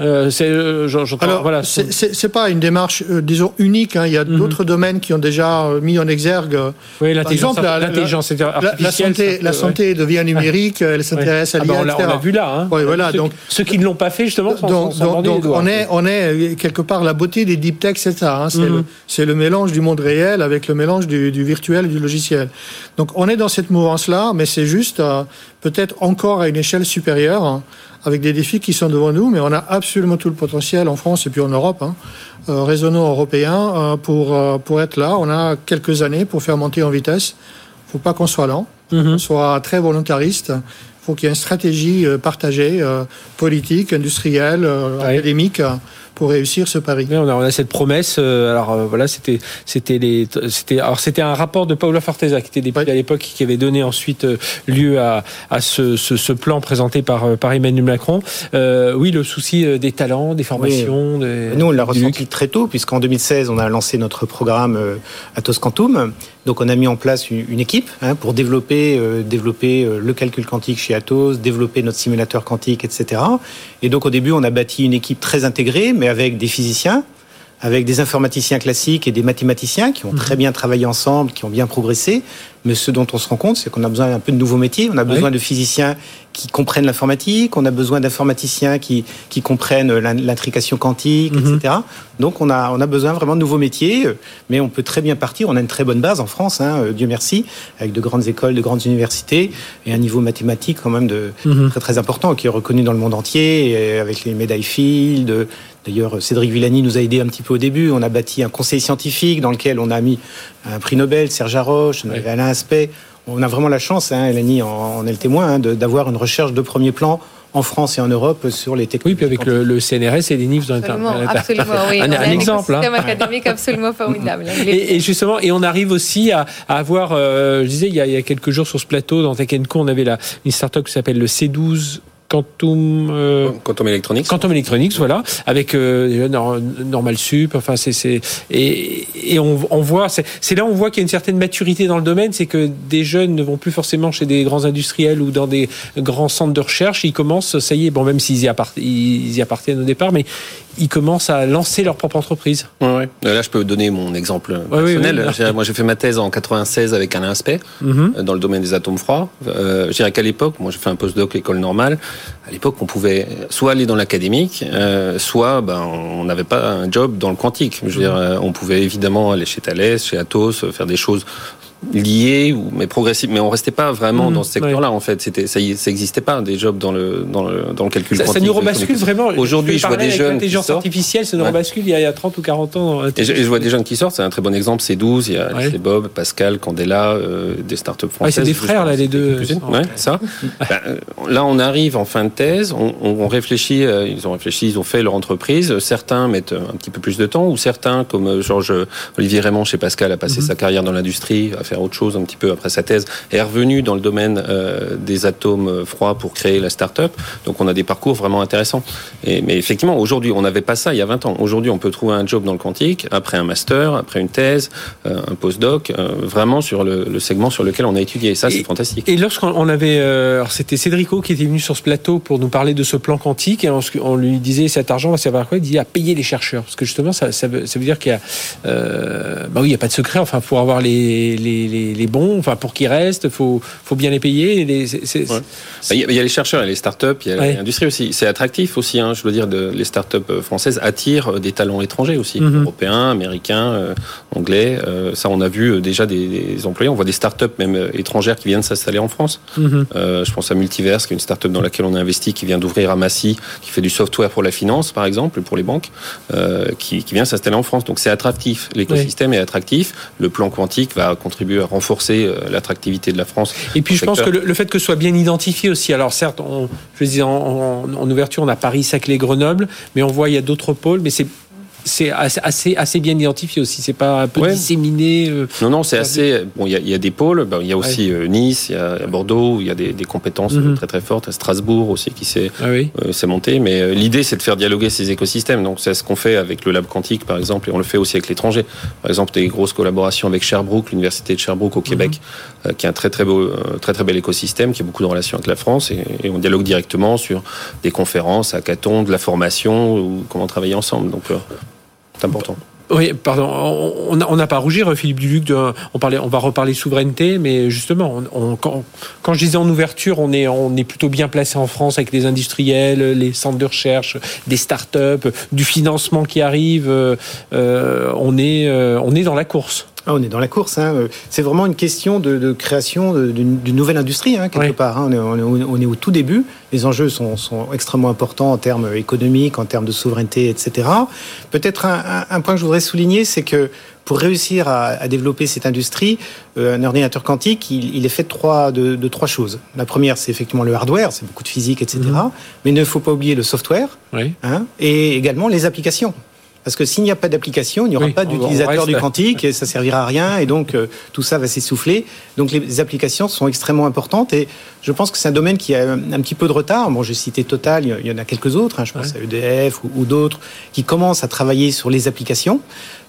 Euh, c'est, euh, Alors, voilà, c'est pas une démarche, euh, disons, unique. Hein. Il y a mhm. d'autres domaines qui ont déjà mis en exergue. Oui, l'intelligence la, la, santé, la santé devient numérique. Elle s'intéresse à l'IA, ah bah, on l'a vu là. Hein. voilà. Ceux, donc, ceux qui ne l'ont pas fait justement. Sont, donc, sont donc, on est, on est quelque part la beauté des deep tech, c'est ça. Hein. Mhm. C'est le, mélange du monde réel avec le mélange du, du, virtuel et du logiciel. Donc, on est dans cette mouvance-là, mais c'est juste peut-être encore à une échelle supérieure avec des défis qui sont devant nous, mais on a absolument tout le potentiel en France et puis en Europe, hein, euh, raisonnant européen, euh, pour, euh, pour être là. On a quelques années pour faire monter en vitesse. Il ne faut pas qu'on soit lent, mhm. qu'on soit très volontariste. Il faut qu'il y ait une stratégie partagée, politique, industrielle, académique pour réussir ce pari. on, a, on a cette promesse. Euh, alors euh, voilà, c'était c'était les c'était alors c'était un rapport de Paula Forteza qui était député à l'époque qui avait donné ensuite euh, lieu à, à ce, ce, ce, plan présenté par par Emmanuel Macron. Euh, oui, le souci des talents, des formations. Des, Nous, on l'a ressenti très tôt puisqu'en 2016, on a lancé notre programme Atos Quantum. Donc, on a mis en place une, équipe hein, pour développer développer le calcul quantique chez Atos, développer notre simulateur quantique, etc. Et donc, au début, on a bâti une équipe très intégrée, mais avec des physiciens, avec des informaticiens classiques et des mathématiciens qui ont mhm. très bien travaillé ensemble, qui ont bien progressé. Mais ce dont on se rend compte, c'est qu'on a besoin d'un peu de nouveaux métiers. On a besoin de physiciens qui comprennent l'informatique, on a besoin d'informaticiens qui, qui comprennent l'intrication quantique, mhm. etc. Donc on a, on a besoin vraiment de nouveaux métiers, mais on peut très bien partir. On a une très bonne base en France, hein, euh, Dieu merci, avec de grandes écoles, de grandes universités et un niveau mathématique quand même de, mhm. très très important qui est reconnu dans le monde entier, avec les médailles Field, D'ailleurs, Cédric Villani nous a aidé un petit peu au début. On a bâti un conseil scientifique dans lequel on a mis un prix Nobel, Serge Haroche, on avait Alain Aspect. On a vraiment la chance, hein, Elanie en, est le témoin, hein, d'avoir une recherche de premier plan en France et en Europe sur les technologies. Oui, puis avec le, CNRS et les NIFs dans Absolument, absolument oui. un, un exemple. Un système académique absolument formidable. Et, justement, et on arrive aussi à, avoir, euh, je disais, il y, a, il y, a, quelques jours sur ce plateau, dans Tech Co, on avait la, une startup qui s'appelle le C12 Quantum, euh, Quantum Electronics. Quantum Electronics, voilà, avec euh, Normal Sup. Enfin, c'est c'est et, et on, on voit, c'est là on voit qu'il y a une certaine maturité dans le domaine, c'est que des jeunes ne vont plus forcément chez des grands industriels ou dans des grands centres de recherche. Ils commencent, ça y est, bon, même s'ils y, ils y appartiennent au départ, mais ils commencent à lancer leur propre entreprise. Ouais, Là, je peux donner mon exemple personnel. moi, j'ai fait ma thèse en 96 avec Alain Aspect mhm. euh, dans le domaine des atomes froids. Euh, je dirais qu'à l'époque, moi, j'ai fait un postdoc école normale. À l'époque, on pouvait soit aller dans l'académique, euh, soit ben, on n'avait pas un job dans le quantique. Je veux dire, mhm. on pouvait évidemment aller chez Thales, chez Atos, faire des choses liés ou mais progressif mais on restait pas vraiment mmh, dans ce secteur-là en fait. C'était ça ça existait pas des jobs dans le dans le dans le calcul ça, quantique. ça nous rebascule vraiment. aujourd'hui je vois des jeunes l'intelligence artificielle ça nous rebascule il y, a, il y, a, 30 ou 40 ans et je, vois des jeunes qui sortent. C'est un très bon exemple. C'est 12 il y a ouais. Bob Pascal Candela euh, des startups françaises c'est des frères là les deux. Ouais, ça. ben, euh, là on arrive en fin de thèse. On, on réfléchit euh, ils ont réfléchi ils ont fait leur entreprise. Certains mettent un petit peu plus de temps ou certains comme Georges Olivier Raymond chez Pascal a passé mmh. sa carrière dans l'industrie autre chose un petit peu après sa thèse, est revenu dans le domaine euh, des atomes froids pour créer la start-up. Donc on a des parcours vraiment intéressants. Et, mais effectivement, aujourd'hui, on n'avait pas ça il y a 20 ans. Aujourd'hui, on peut trouver un job dans le quantique, après un master, après une thèse, euh, un postdoc, euh, vraiment sur le, le, segment sur lequel on a étudié. Et ça, c'est fantastique. Et lorsqu'on avait... alors c'était Cédrico qui était venu sur ce plateau pour nous parler de ce plan quantique, et on, lui disait cet argent va servir à quoi? Il dit à payer les chercheurs. Parce que justement, ça, ça, veut, ça veut, dire qu'il y a... bah oui, il n'y a pas de secret. Enfin, pour avoir les, les les, bons, enfin pour qu'ils restent, faut faut bien les payer. Bah, il y, a les chercheurs, il y a les startups, il y a l'industrie aussi. C'est attractif aussi, hein, je veux dire, de, les startups françaises attirent des talents étrangers aussi, mhm. européens, américains, anglais. ça, on a vu déjà des, employés, on voit des startups même étrangères qui viennent s'installer en France. Mhm. je pense à Multiverse, qui est une startup dans laquelle on a investi, qui vient d'ouvrir à Massy, qui fait du software pour la finance, par exemple, pour les banques, qui, qui vient s'installer en France. Donc c'est attractif. L'écosystème est attractif. Le plan quantique va contribuer à renforcer euh, l'attractivité de la France. Et puis je pense que le, fait que ce soit bien identifié aussi. Alors certes, on, je disais en, en, ouverture, on a Paris, Saclay, Grenoble, mais on voit il y a d'autres pôles, mais c'est c'est assez, assez bien identifié aussi. C'est pas un peu disséminé. Euh, non, non, c'est assez. Bon, il y, a des pôles. il y a aussi euh, Nice, il y a Bordeaux, où il y a des, compétences mhm. très très fortes. À Strasbourg aussi qui s'est ah euh, monté. Mais l'idée, c'est de faire dialoguer ces écosystèmes. Donc, c'est ce qu'on fait avec le Lab Quantique, par exemple, et on le fait aussi avec l'étranger. Par exemple, des grosses collaborations avec Sherbrooke, l'université de Sherbrooke au Québec, mhm. qui est un très très beau, très très bel écosystème, qui a beaucoup de relations avec la France, et, et on dialogue directement sur des conférences, hackathons, de la formation ou comment travailler ensemble. Donc c'est important. Oui, pardon, on n'a pas à rougir, Philippe Duluc. on, parlait, on va reparler souveraineté, mais justement, quand, je disais en ouverture, on est, on est plutôt bien placé en France avec les industriels, les centres de recherche, des start-up, du financement qui arrive. Euh, on, est, euh, on est dans la course. Ah, on est dans la course. Hein. C'est vraiment une question de, création d'une nouvelle industrie, hein, quelque part. Hein. On, est, au tout début. Les enjeux sont, extrêmement importants en termes économiques, en termes de souveraineté, etc. Peut-être un, point que je voudrais souligner, c'est que pour réussir à, développer cette industrie, euh, un ordinateur quantique, il, est fait de trois, de, trois choses. La première, c'est effectivement le hardware, c'est beaucoup de physique, etc. Mhm. Mais il ne faut pas oublier le software et également les applications. Parce que s'il n'y a pas d'application, il n'y aura pas d'utilisateur du quantique et ça servira à rien et donc euh, tout ça va s'essouffler. Donc les applications sont extrêmement importantes et je pense que c'est un domaine qui a un petit peu de retard. Bon, j'ai cité Total, il y en a quelques autres, hein, je pense à EDF ou d'autres qui commencent à travailler sur les applications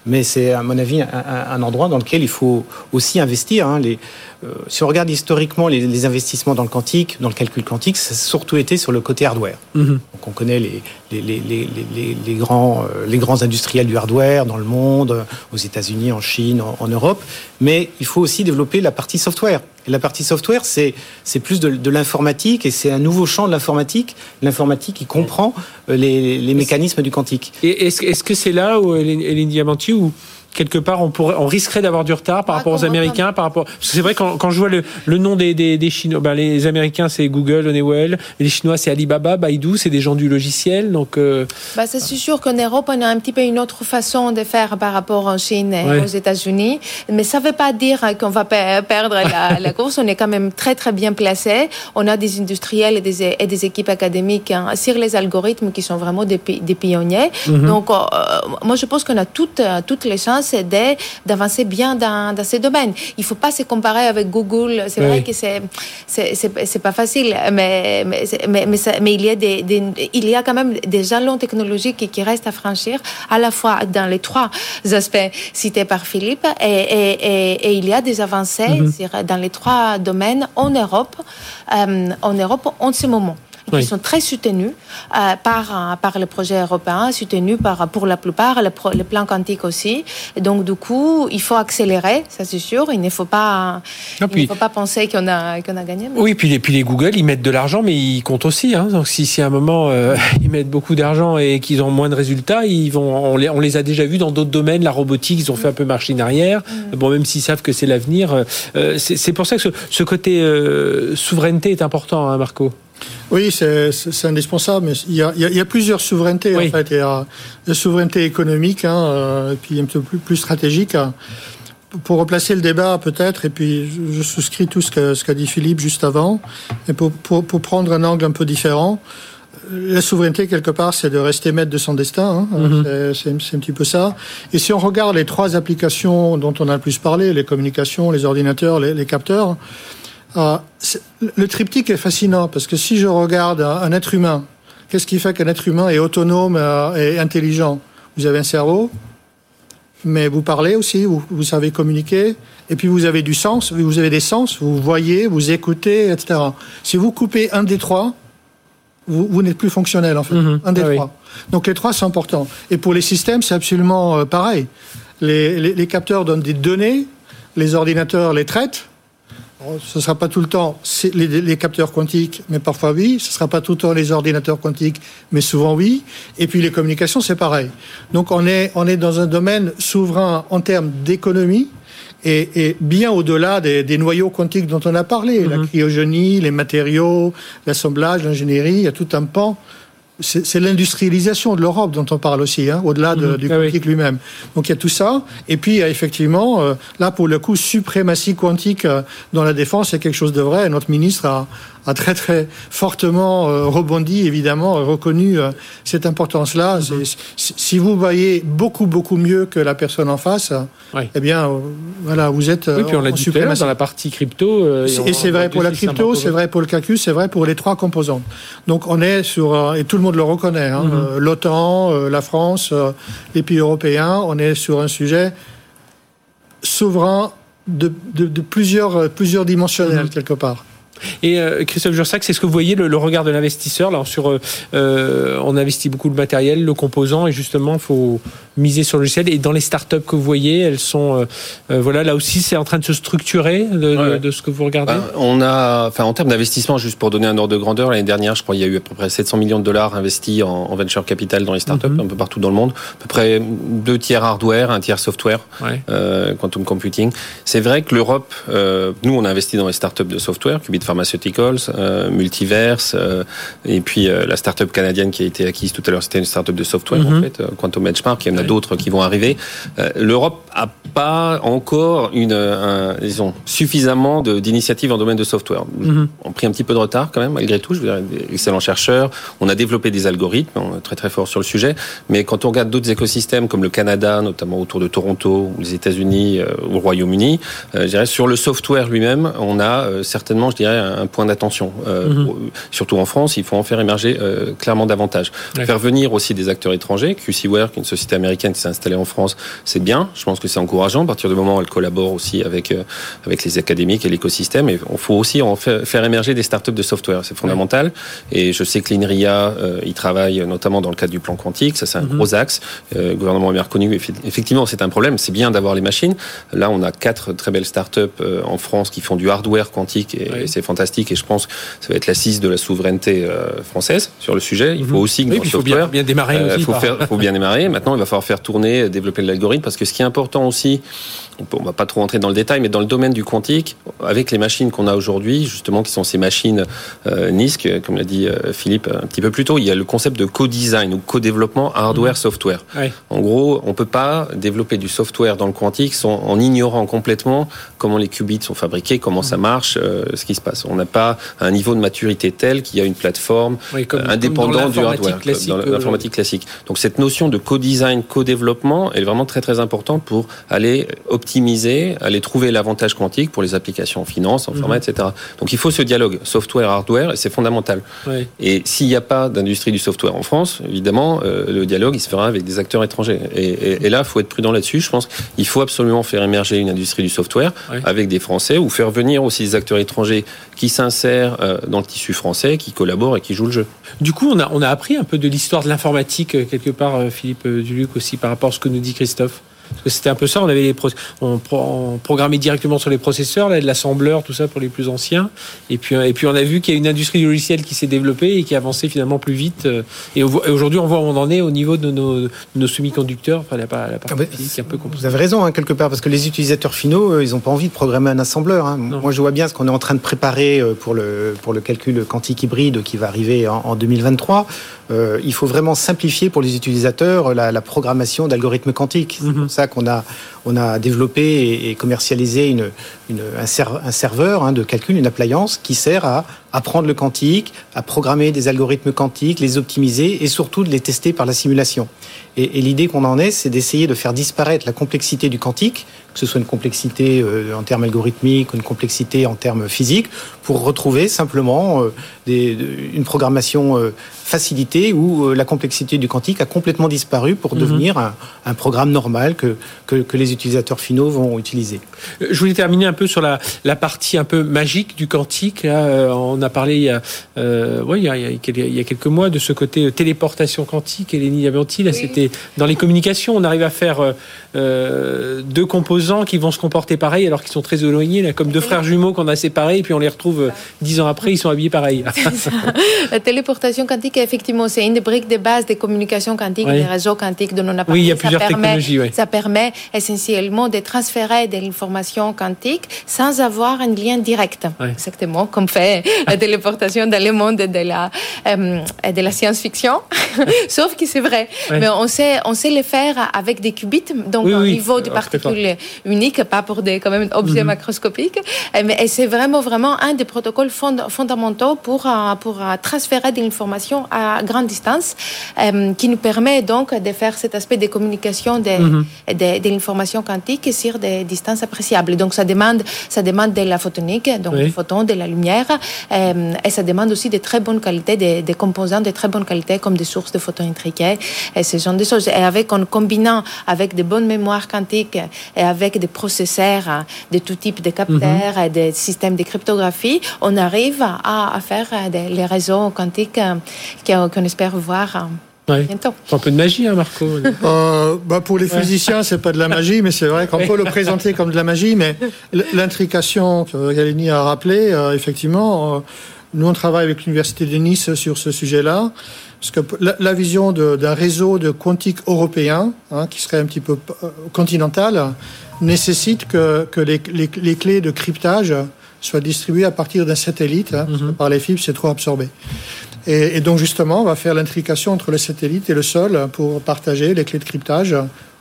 mais c'est à mon avis un, endroit dans lequel il faut aussi investir. Hein. Les, euh, si on regarde historiquement les, investissements dans le quantique, dans le calcul quantique, ça a surtout été sur le côté hardware. Mhm. Donc on connaît les, les, grands, euh, les grands industriels du hardware dans le monde, aux États-Unis, en Chine, en Europe, mais il faut aussi développer la partie software la partie software, c'est plus de, l'informatique et c'est un nouveau champ de l'informatique, l'informatique qui comprend euh, les, mécanismes du quantique. Et est-ce que c'est là où Hélène Diamanti où quelque part, on, pourrait, on risquerait d'avoir du retard par rapport aux Américains, par rapport. C'est vrai quand, quand je vois le, le nom des, des, des Chinois, ben les Américains c'est Google, Honeywell, les Chinois c'est Alibaba, Baidu, c'est des gens du logiciel, donc. Euh... Bah, c'est sûr qu'en Europe on a un petit peu une autre façon de faire par rapport en Chine et aux États-Unis, mais ça ne veut pas dire qu'on va perdre la, la, course. On est quand même très très bien placé. On a des industriels et des, et des équipes académiques hein, sur les algorithmes qui sont vraiment des, des pionniers. Mhm. Donc, euh, moi je pense qu'on a toutes toutes les chances c'est d'avancer bien dans, dans, ces domaines. Il ne faut pas se comparer avec Google. C'est vrai que c'est c'est pas facile, mais mais, mais, mais, il y a des, il y a quand même des jalons technologiques qui restent à franchir, à la fois dans les trois aspects cités par Philippe, et, et, et, il y a des avancées mm-hmm. dans les trois domaines en Europe, euh, en Europe en ce moment qui sont très soutenus euh, par, par les projets européens, soutenus par, pour la plupart, le, le plan quantique aussi. donc, du coup, il faut accélérer, ça c'est sûr. Il ne faut pas, il ne faut pas penser qu'on a, qu'on a gagné. Oui, puis les, puis les Google, ils mettent de l'argent, mais ils comptent aussi. Hein. Donc, si, si à un moment, euh, ils mettent beaucoup d'argent et qu'ils ont moins de résultats, ils vont, on, les, on les a déjà vus dans d'autres domaines, la robotique, ils ont fait un peu machine arrière. Mm. Bon, même s'ils savent que c'est l'avenir. Euh, c'est pour ça que ce, ce côté souveraineté est important, hein, Marco. Oui, c'est indispensable, mais il y, a, il y a, plusieurs souverainetés en fait. Il y a la souveraineté économique, hein, euh, et puis un peu plus, plus stratégique. Hein. Pour replacer le débat peut-être, et puis je souscris tout ce qu'a ce dit Philippe juste avant, et pour, pour, pour, prendre un angle un peu différent, la souveraineté, quelque part, c'est de rester maître de son destin. Hein. Mm-hmm. C'est un petit peu ça. Et si on regarde les trois applications dont on a le plus parlé, les communications, les ordinateurs, les, les capteurs, ah, le triptyque est fascinant parce que si je regarde un être humain, qu'est-ce qui fait qu'un être humain est autonome euh, et intelligent? Vous avez un cerveau, mais vous parlez aussi, vous, savez communiquer, et puis vous avez du sens, vous avez des sens, vous voyez, vous écoutez, etc. Si vous coupez un des trois, vous, n'êtes plus fonctionnel en fait. Mhm. Un des ah trois. Donc les trois sont importants. Et pour les systèmes, c'est absolument euh, pareil. les capteurs donnent des données les ordinateurs les traitent. Ce ne sera pas tout le temps les, capteurs quantiques, mais parfois oui. Ce ne sera pas tout le temps les ordinateurs quantiques, mais souvent oui. Et puis les communications, c'est pareil. Donc on est, on est dans un domaine souverain en termes d'économie, et, bien au-delà des, noyaux quantiques dont on a parlé, la mhm. cryogénie, les matériaux, l'assemblage, l'ingénierie, il y a tout un pan c'est l'industrialisation de l'Europe dont on parle aussi, hein, au-delà mhm. du ah quantique lui-même. Donc il y a tout ça. Et puis effectivement, euh, là pour le coup, suprématie quantique euh, dans la défense, c'est quelque chose de vrai. Notre ministre a, a très très fortement euh, rebondi, évidemment, reconnu euh, cette importance-là. Mhm. Si vous voyez beaucoup beaucoup mieux que la personne en face, eh bien, euh, voilà, vous êtes. Oui, puis on l'a dit tout dans la partie crypto. et c'est vrai pour la crypto, c'est vrai pour le calcul, c'est vrai pour les trois composantes. Donc on est sur et tout le monde le reconnaît. Hein, mhm. L'OTAN, la France, les pays européens, on est sur un sujet souverain de, de, plusieurs, plusieurs dimensionnels mhm. quelque part. Et euh, Christophe Jursac, c'est ce que vous voyez le, regard de l'investisseur là euh, euh, on investit beaucoup le matériel, le composant et justement il faut miser sur le logiciel et dans les startups que vous voyez, elles sont voilà là aussi c'est en train de se structurer de, ce que vous regardez. Bah, on a enfin en termes d'investissement juste pour donner un ordre de grandeur l'année dernière, je crois il y a eu à peu près 700 millions de dollars investis en, venture capital dans les startups mhm. un peu partout dans le monde, à peu près deux tiers hardware, un tiers software, quantum computing. C'est vrai que l'Europe nous on a investi dans les startups de software, Qubit Pharmaceuticals, euh, Multiverse, euh, et puis euh, la start-up canadienne qui a été acquise tout à l'heure, c'était une start-up de software en mhm. fait, Quantum Benchmark. En a d'autres qui vont arriver. L'Europe a pas encore une, disons, suffisamment d'initiatives en domaine de software. Mhm. On a pris un petit peu de retard quand même, malgré tout. Je veux dire, excellents chercheurs. On a développé des algorithmes, on est très très fort sur le sujet. Mais quand on regarde d'autres écosystèmes comme le Canada, notamment autour de Toronto, ou les États-Unis, ou le Royaume-Uni, je dirais sur le software lui-même, on a certainement, je dirais, un point d'attention. Euh, mhm. surtout en France, il faut en faire émerger euh, clairement davantage. Faire venir aussi des acteurs étrangers. QCWare, une société américaine qui s'est installée en France, c'est bien. Je pense que c'est encourageant à partir du moment où elle collabore aussi avec euh, avec les académiques et l'écosystème. Et on faut aussi en faire, faire émerger des startups de software. C'est fondamental. Et je sais que l'INRIA, il travaille notamment dans le cadre du plan quantique. Ça, c'est un mhm. gros axe. le gouvernement a bien reconnu. Effectivement, c'est un problème. C'est bien d'avoir les machines. Là, on a quatre très belles startups en France qui font du hardware quantique et c'est fantastique et je pense que ça va être l'assise de la souveraineté euh, française sur le sujet. Il faut mhm. aussi que il faut bien, démarrer. Il faut, faut bien démarrer. Maintenant, il va falloir faire tourner, développer l'algorithme parce que ce qui est important aussi, on va pas trop rentrer dans le détail, mais dans le domaine du quantique, avec les machines qu'on a aujourd'hui, justement, qui sont ces machines euh, NISC, comme l'a dit euh, Philippe un petit peu plus tôt, il y a le concept de co-design ou co-développement hardware-software. Mhm. En gros, on peut pas développer du software dans le quantique sans, en ignorant complètement comment les qubits sont fabriqués, comment ça mhm. marche, euh, ce qui se passe. On n'a pas un niveau de maturité tel qu'il y a une plateforme indépendante du hardware dans l'informatique classique. Donc cette notion de co-design, co-développement est vraiment très très importante pour aller optimiser optimiser, aller trouver l'avantage quantique pour les applications en finance, en mhm. format, etc. Donc il faut ce dialogue software-hardware et c'est fondamental. Et s'il n'y a pas d'industrie du software en France, évidemment, euh, le dialogue il se fera avec des acteurs étrangers. Et, là, il faut être prudent là-dessus. Je pense qu'il faut absolument faire émerger une industrie du software avec des Français ou faire venir aussi des acteurs étrangers qui s'insèrent euh, dans le tissu français, qui collaborent et qui jouent le jeu. Du coup, on a, on a appris un peu de l'histoire de l'informatique, euh, quelque part, Philippe Duluc aussi, par rapport à ce que nous dit Christophe? Parce que c'était un peu ça, on avait les on, programmait directement sur les processeurs, là, de l'assembleur, tout ça pour les plus anciens. Et puis, et puis on a vu qu'il y a une industrie du logiciel qui s'est développée et qui avançait finalement plus vite. Euh, et aujourd'hui, on voit où on en est au niveau de nos, nos semi-conducteurs, enfin la, la partie ah un peu compliquée. Vous avez raison, hein, quelque part, parce que les utilisateurs finaux, euh, ils n'ont pas envie de programmer un assembleur. Hein. Moi, je vois bien ce qu'on est en train de préparer euh, pour le, pour le calcul quantique hybride qui va arriver en, 2023. Il faut vraiment simplifier pour les utilisateurs la, programmation d'algorithmes quantiques. C'est mhm. pour ça qu'on a on a développé et commercialisé une, un, serveur hein, de calcul, une appliance qui sert à apprendre le quantique, à programmer des algorithmes quantiques, les optimiser et surtout de les tester par la simulation. Et, l'idée qu'on en est, c'est d'essayer de faire disparaître la complexité du quantique, que ce soit une complexité euh, en termes algorithmiques ou une complexité en termes physiques, pour retrouver simplement euh, une programmation euh, facilitée où la complexité du quantique a complètement disparu pour mhm. devenir un, programme normal que, que, les utilisateurs finaux vont utiliser. Je voulais terminer peu sur la, la partie un peu magique du quantique. Là, on a parlé il y a, ouais, il y a, il y a quelques mois de ce côté téléportation quantique. Eleni Diamanti, là, c'était dans les communications. On arrive à faire deux composants qui vont se comporter pareil alors qu'ils sont très éloignés, là, comme deux frères jumeaux qu'on a séparés, et puis on les retrouve dix ans après, ils sont habillés pareil. la téléportation quantique, effectivement, c'est une des briques de base des communications quantiques, des réseaux quantiques dont on a parlé. Oui, il y a plusieurs technologies. Ça permet essentiellement de transférer de l'information quantique sans avoir un lien direct, exactement, comme fait la téléportation dans le monde de la, euh, de la science-fiction. Sauf que c'est vrai. Mais on sait, on sait le faire avec des qubits, donc au niveau de particules uniques, pas pour des quand même, objets mhm. macroscopiques. Mais c'est vraiment, vraiment un des protocoles fondamentaux pour, euh, pour euh, transférer de l'information à grande distance, qui nous permet donc de faire cet aspect de communication de, mhm. de, l'information quantique sur des distances appréciables. Donc ça demande, ça demande de la photonique, donc des photons, de la lumière, euh, et ça demande aussi de très bonnes qualités, des, composants de très bonne qualité comme des sources de photons intriqués et ce genre de choses. Et avec, en combinant avec de bonnes mémoires quantiques et avec des processeurs de tout type de capteurs mhm. et des systèmes de cryptographie, on arrive à, faire les réseaux quantiques euh, qu'on espère voir c'est un peu de magie, hein, Marco. Euh, bah pour les physiciens, c'est pas de la magie, mais c'est vrai qu'on peut le présenter comme de la magie. Mais l'intrication que Galini a rappelé, euh, effectivement, euh, nous on travaille avec l'université de Nice sur ce sujet-là, parce que la, vision d'un réseau de quantique européen, hein, qui serait un petit peu continental, nécessite que, que les, les, clés de cryptage soient distribuées à partir d'un satellite. Hein, mhm. par les fibres, c'est trop absorbé. Et, donc justement, on va faire l'intrication entre le satellite et le sol pour partager les clés de cryptage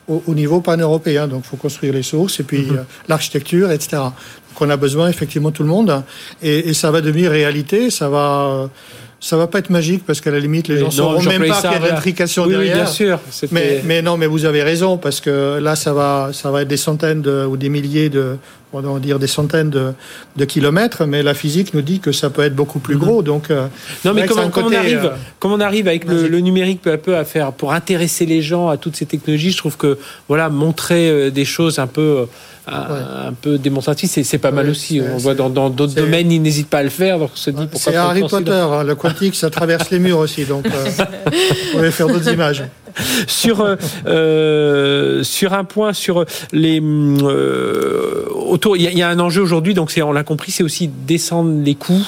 au, niveau pan-européen. Donc il faut construire les sources et puis mhm. euh, l'architecture, etc. Donc on a besoin effectivement tout le monde. Et, et ça va devenir réalité, ça va ça va pas être magique parce qu'à la limite, les gens ne sauront même pas qu'il y a de l'intrication derrière. Oui, bien sûr. Mais, mais, non, mais vous avez raison parce que là, ça va, ça va être des centaines de, ou des milliers de, on va dire des centaines de, de, kilomètres, mais la physique nous dit que ça peut être beaucoup plus gros. Donc, euh, non, mais comment, on arrive, euh, comment on arrive avec le, le, numérique peu à peu à faire pour intéresser les gens à toutes ces technologies Je trouve que voilà, montrer euh, des choses un peu un, peu démonstratif, c'est pas mal aussi. On voit dans d'autres domaines, ils n'hésitent pas à le faire, donc on se dit pourquoi C'est Harry Potter, hein, le quantique, ça traverse les murs aussi, donc euh, on va faire d'autres images. Sur, euh, euh, sur un point, sur les. autour, il y, a un enjeu aujourd'hui, donc on l'a compris, c'est aussi descendre les coûts.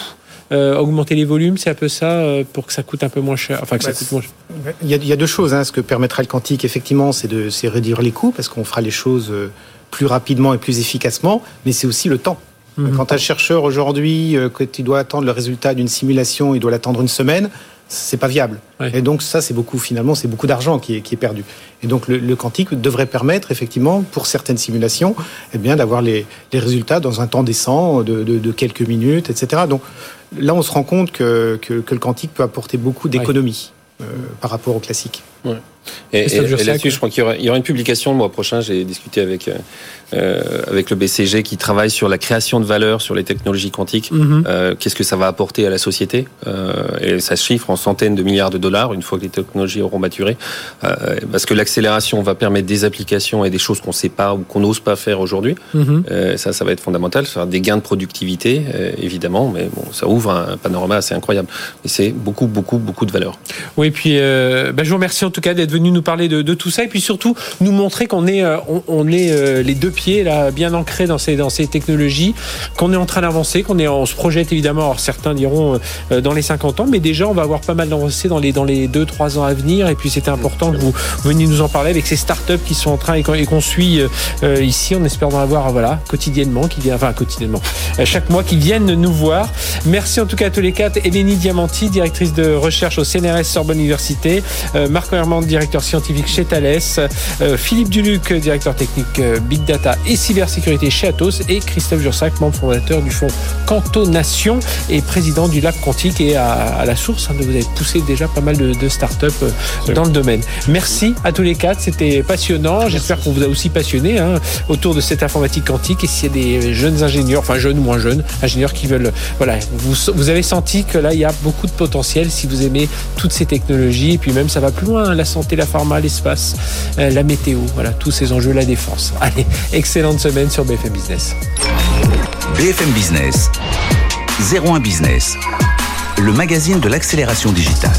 augmenter les volumes, c'est un peu ça, pour que ça coûte un peu moins cher. Enfin, que ça bah, coûte moins cher. Il y, a, il y a deux choses. Hein. Ce que permettra le quantique, effectivement, c'est de réduire les coûts, parce qu'on fera les choses plus rapidement et plus efficacement, mais c'est aussi le temps. Mhm. Quand un chercheur aujourd'hui, euh, quand il doit attendre le résultat d'une simulation, il doit l'attendre une semaine, c'est pas viable. Et donc ça, c'est beaucoup finalement, c'est beaucoup d'argent qui est, qui est, perdu. Et donc le, quantique devrait permettre effectivement, pour certaines simulations, eh bien d'avoir les, les, résultats dans un temps décent de, de, de, quelques minutes, etc. Donc là, on se rend compte que, que, que le quantique peut apporter beaucoup d'économies euh, par rapport au classique. Ouais. Et, là-dessus, je crois qu'il y, aura une publication le mois prochain. J'ai discuté avec euh, euh, avec le BCG qui travaille sur la création de valeur sur les technologies quantiques. Mhm. euh, Qu'est-ce que ça va apporter à la société? Euh, Et ça se chiffre en centaines de milliards de dollars une fois que les technologies auront maturé. Parce que l'accélération va permettre des applications et des choses qu'on ne sait pas ou qu'on n'ose pas faire aujourd'hui. Mhm. Ça, ça va être fondamental. Ça des gains de productivité, évidemment, mais bon, ça ouvre un panorama assez incroyable. Et c'est beaucoup, beaucoup, beaucoup de valeur. Oui, puis bah, je vous remercie en tout cas d'être venu nous parler de, tout ça et puis surtout nous montrer qu'on est, on, on est les deux pied là, bien ancré dans ces, dans ces technologies, qu'on est en train d'avancer, qu'on est, on se projette évidemment, alors certains diront euh, dans les 50 ans, mais déjà on va avoir pas mal d'avancées dans les, dans les 2-3 ans à venir. Et puis c'était important que vous veniez nous en parler avec ces startups qui sont en train et qu'on suit euh, euh, ici. On espère en avoir voilà, quotidiennement, qui vient, enfin quotidiennement, chaque mois, qui viennent nous voir. Merci en tout cas à tous les quatre. Eleni Diamanti, directrice de recherche au CNRS Sorbonne Université, Marco Hermand, directeur scientifique chez Thales, Philippe Duluc, directeur technique Big Data et cybersécurité chez Atos et Christophe Jursac, membre fondateur du fonds Cantonation et président du Lab Quantique et à, la source. Hein, vous avez poussé déjà pas mal de, de startups euh, dans le domaine. Merci à tous les quatre, c'était passionnant. J'espère qu'on vous a aussi passionné hein, autour de cette informatique quantique. Et s'il y a des jeunes ingénieurs, enfin jeunes ou moins jeunes, ingénieurs qui veulent, voilà, vous, vous avez senti que là il y a beaucoup de potentiel si vous aimez toutes ces technologies. Et puis même ça va plus loin, hein, la santé, la pharma, l'espace, euh, la météo, voilà, tous ces enjeux, la défense. Allez, excellente semaine sur BFM Business. BFM Business, 01 Business, le magazine de l'accélération digitale.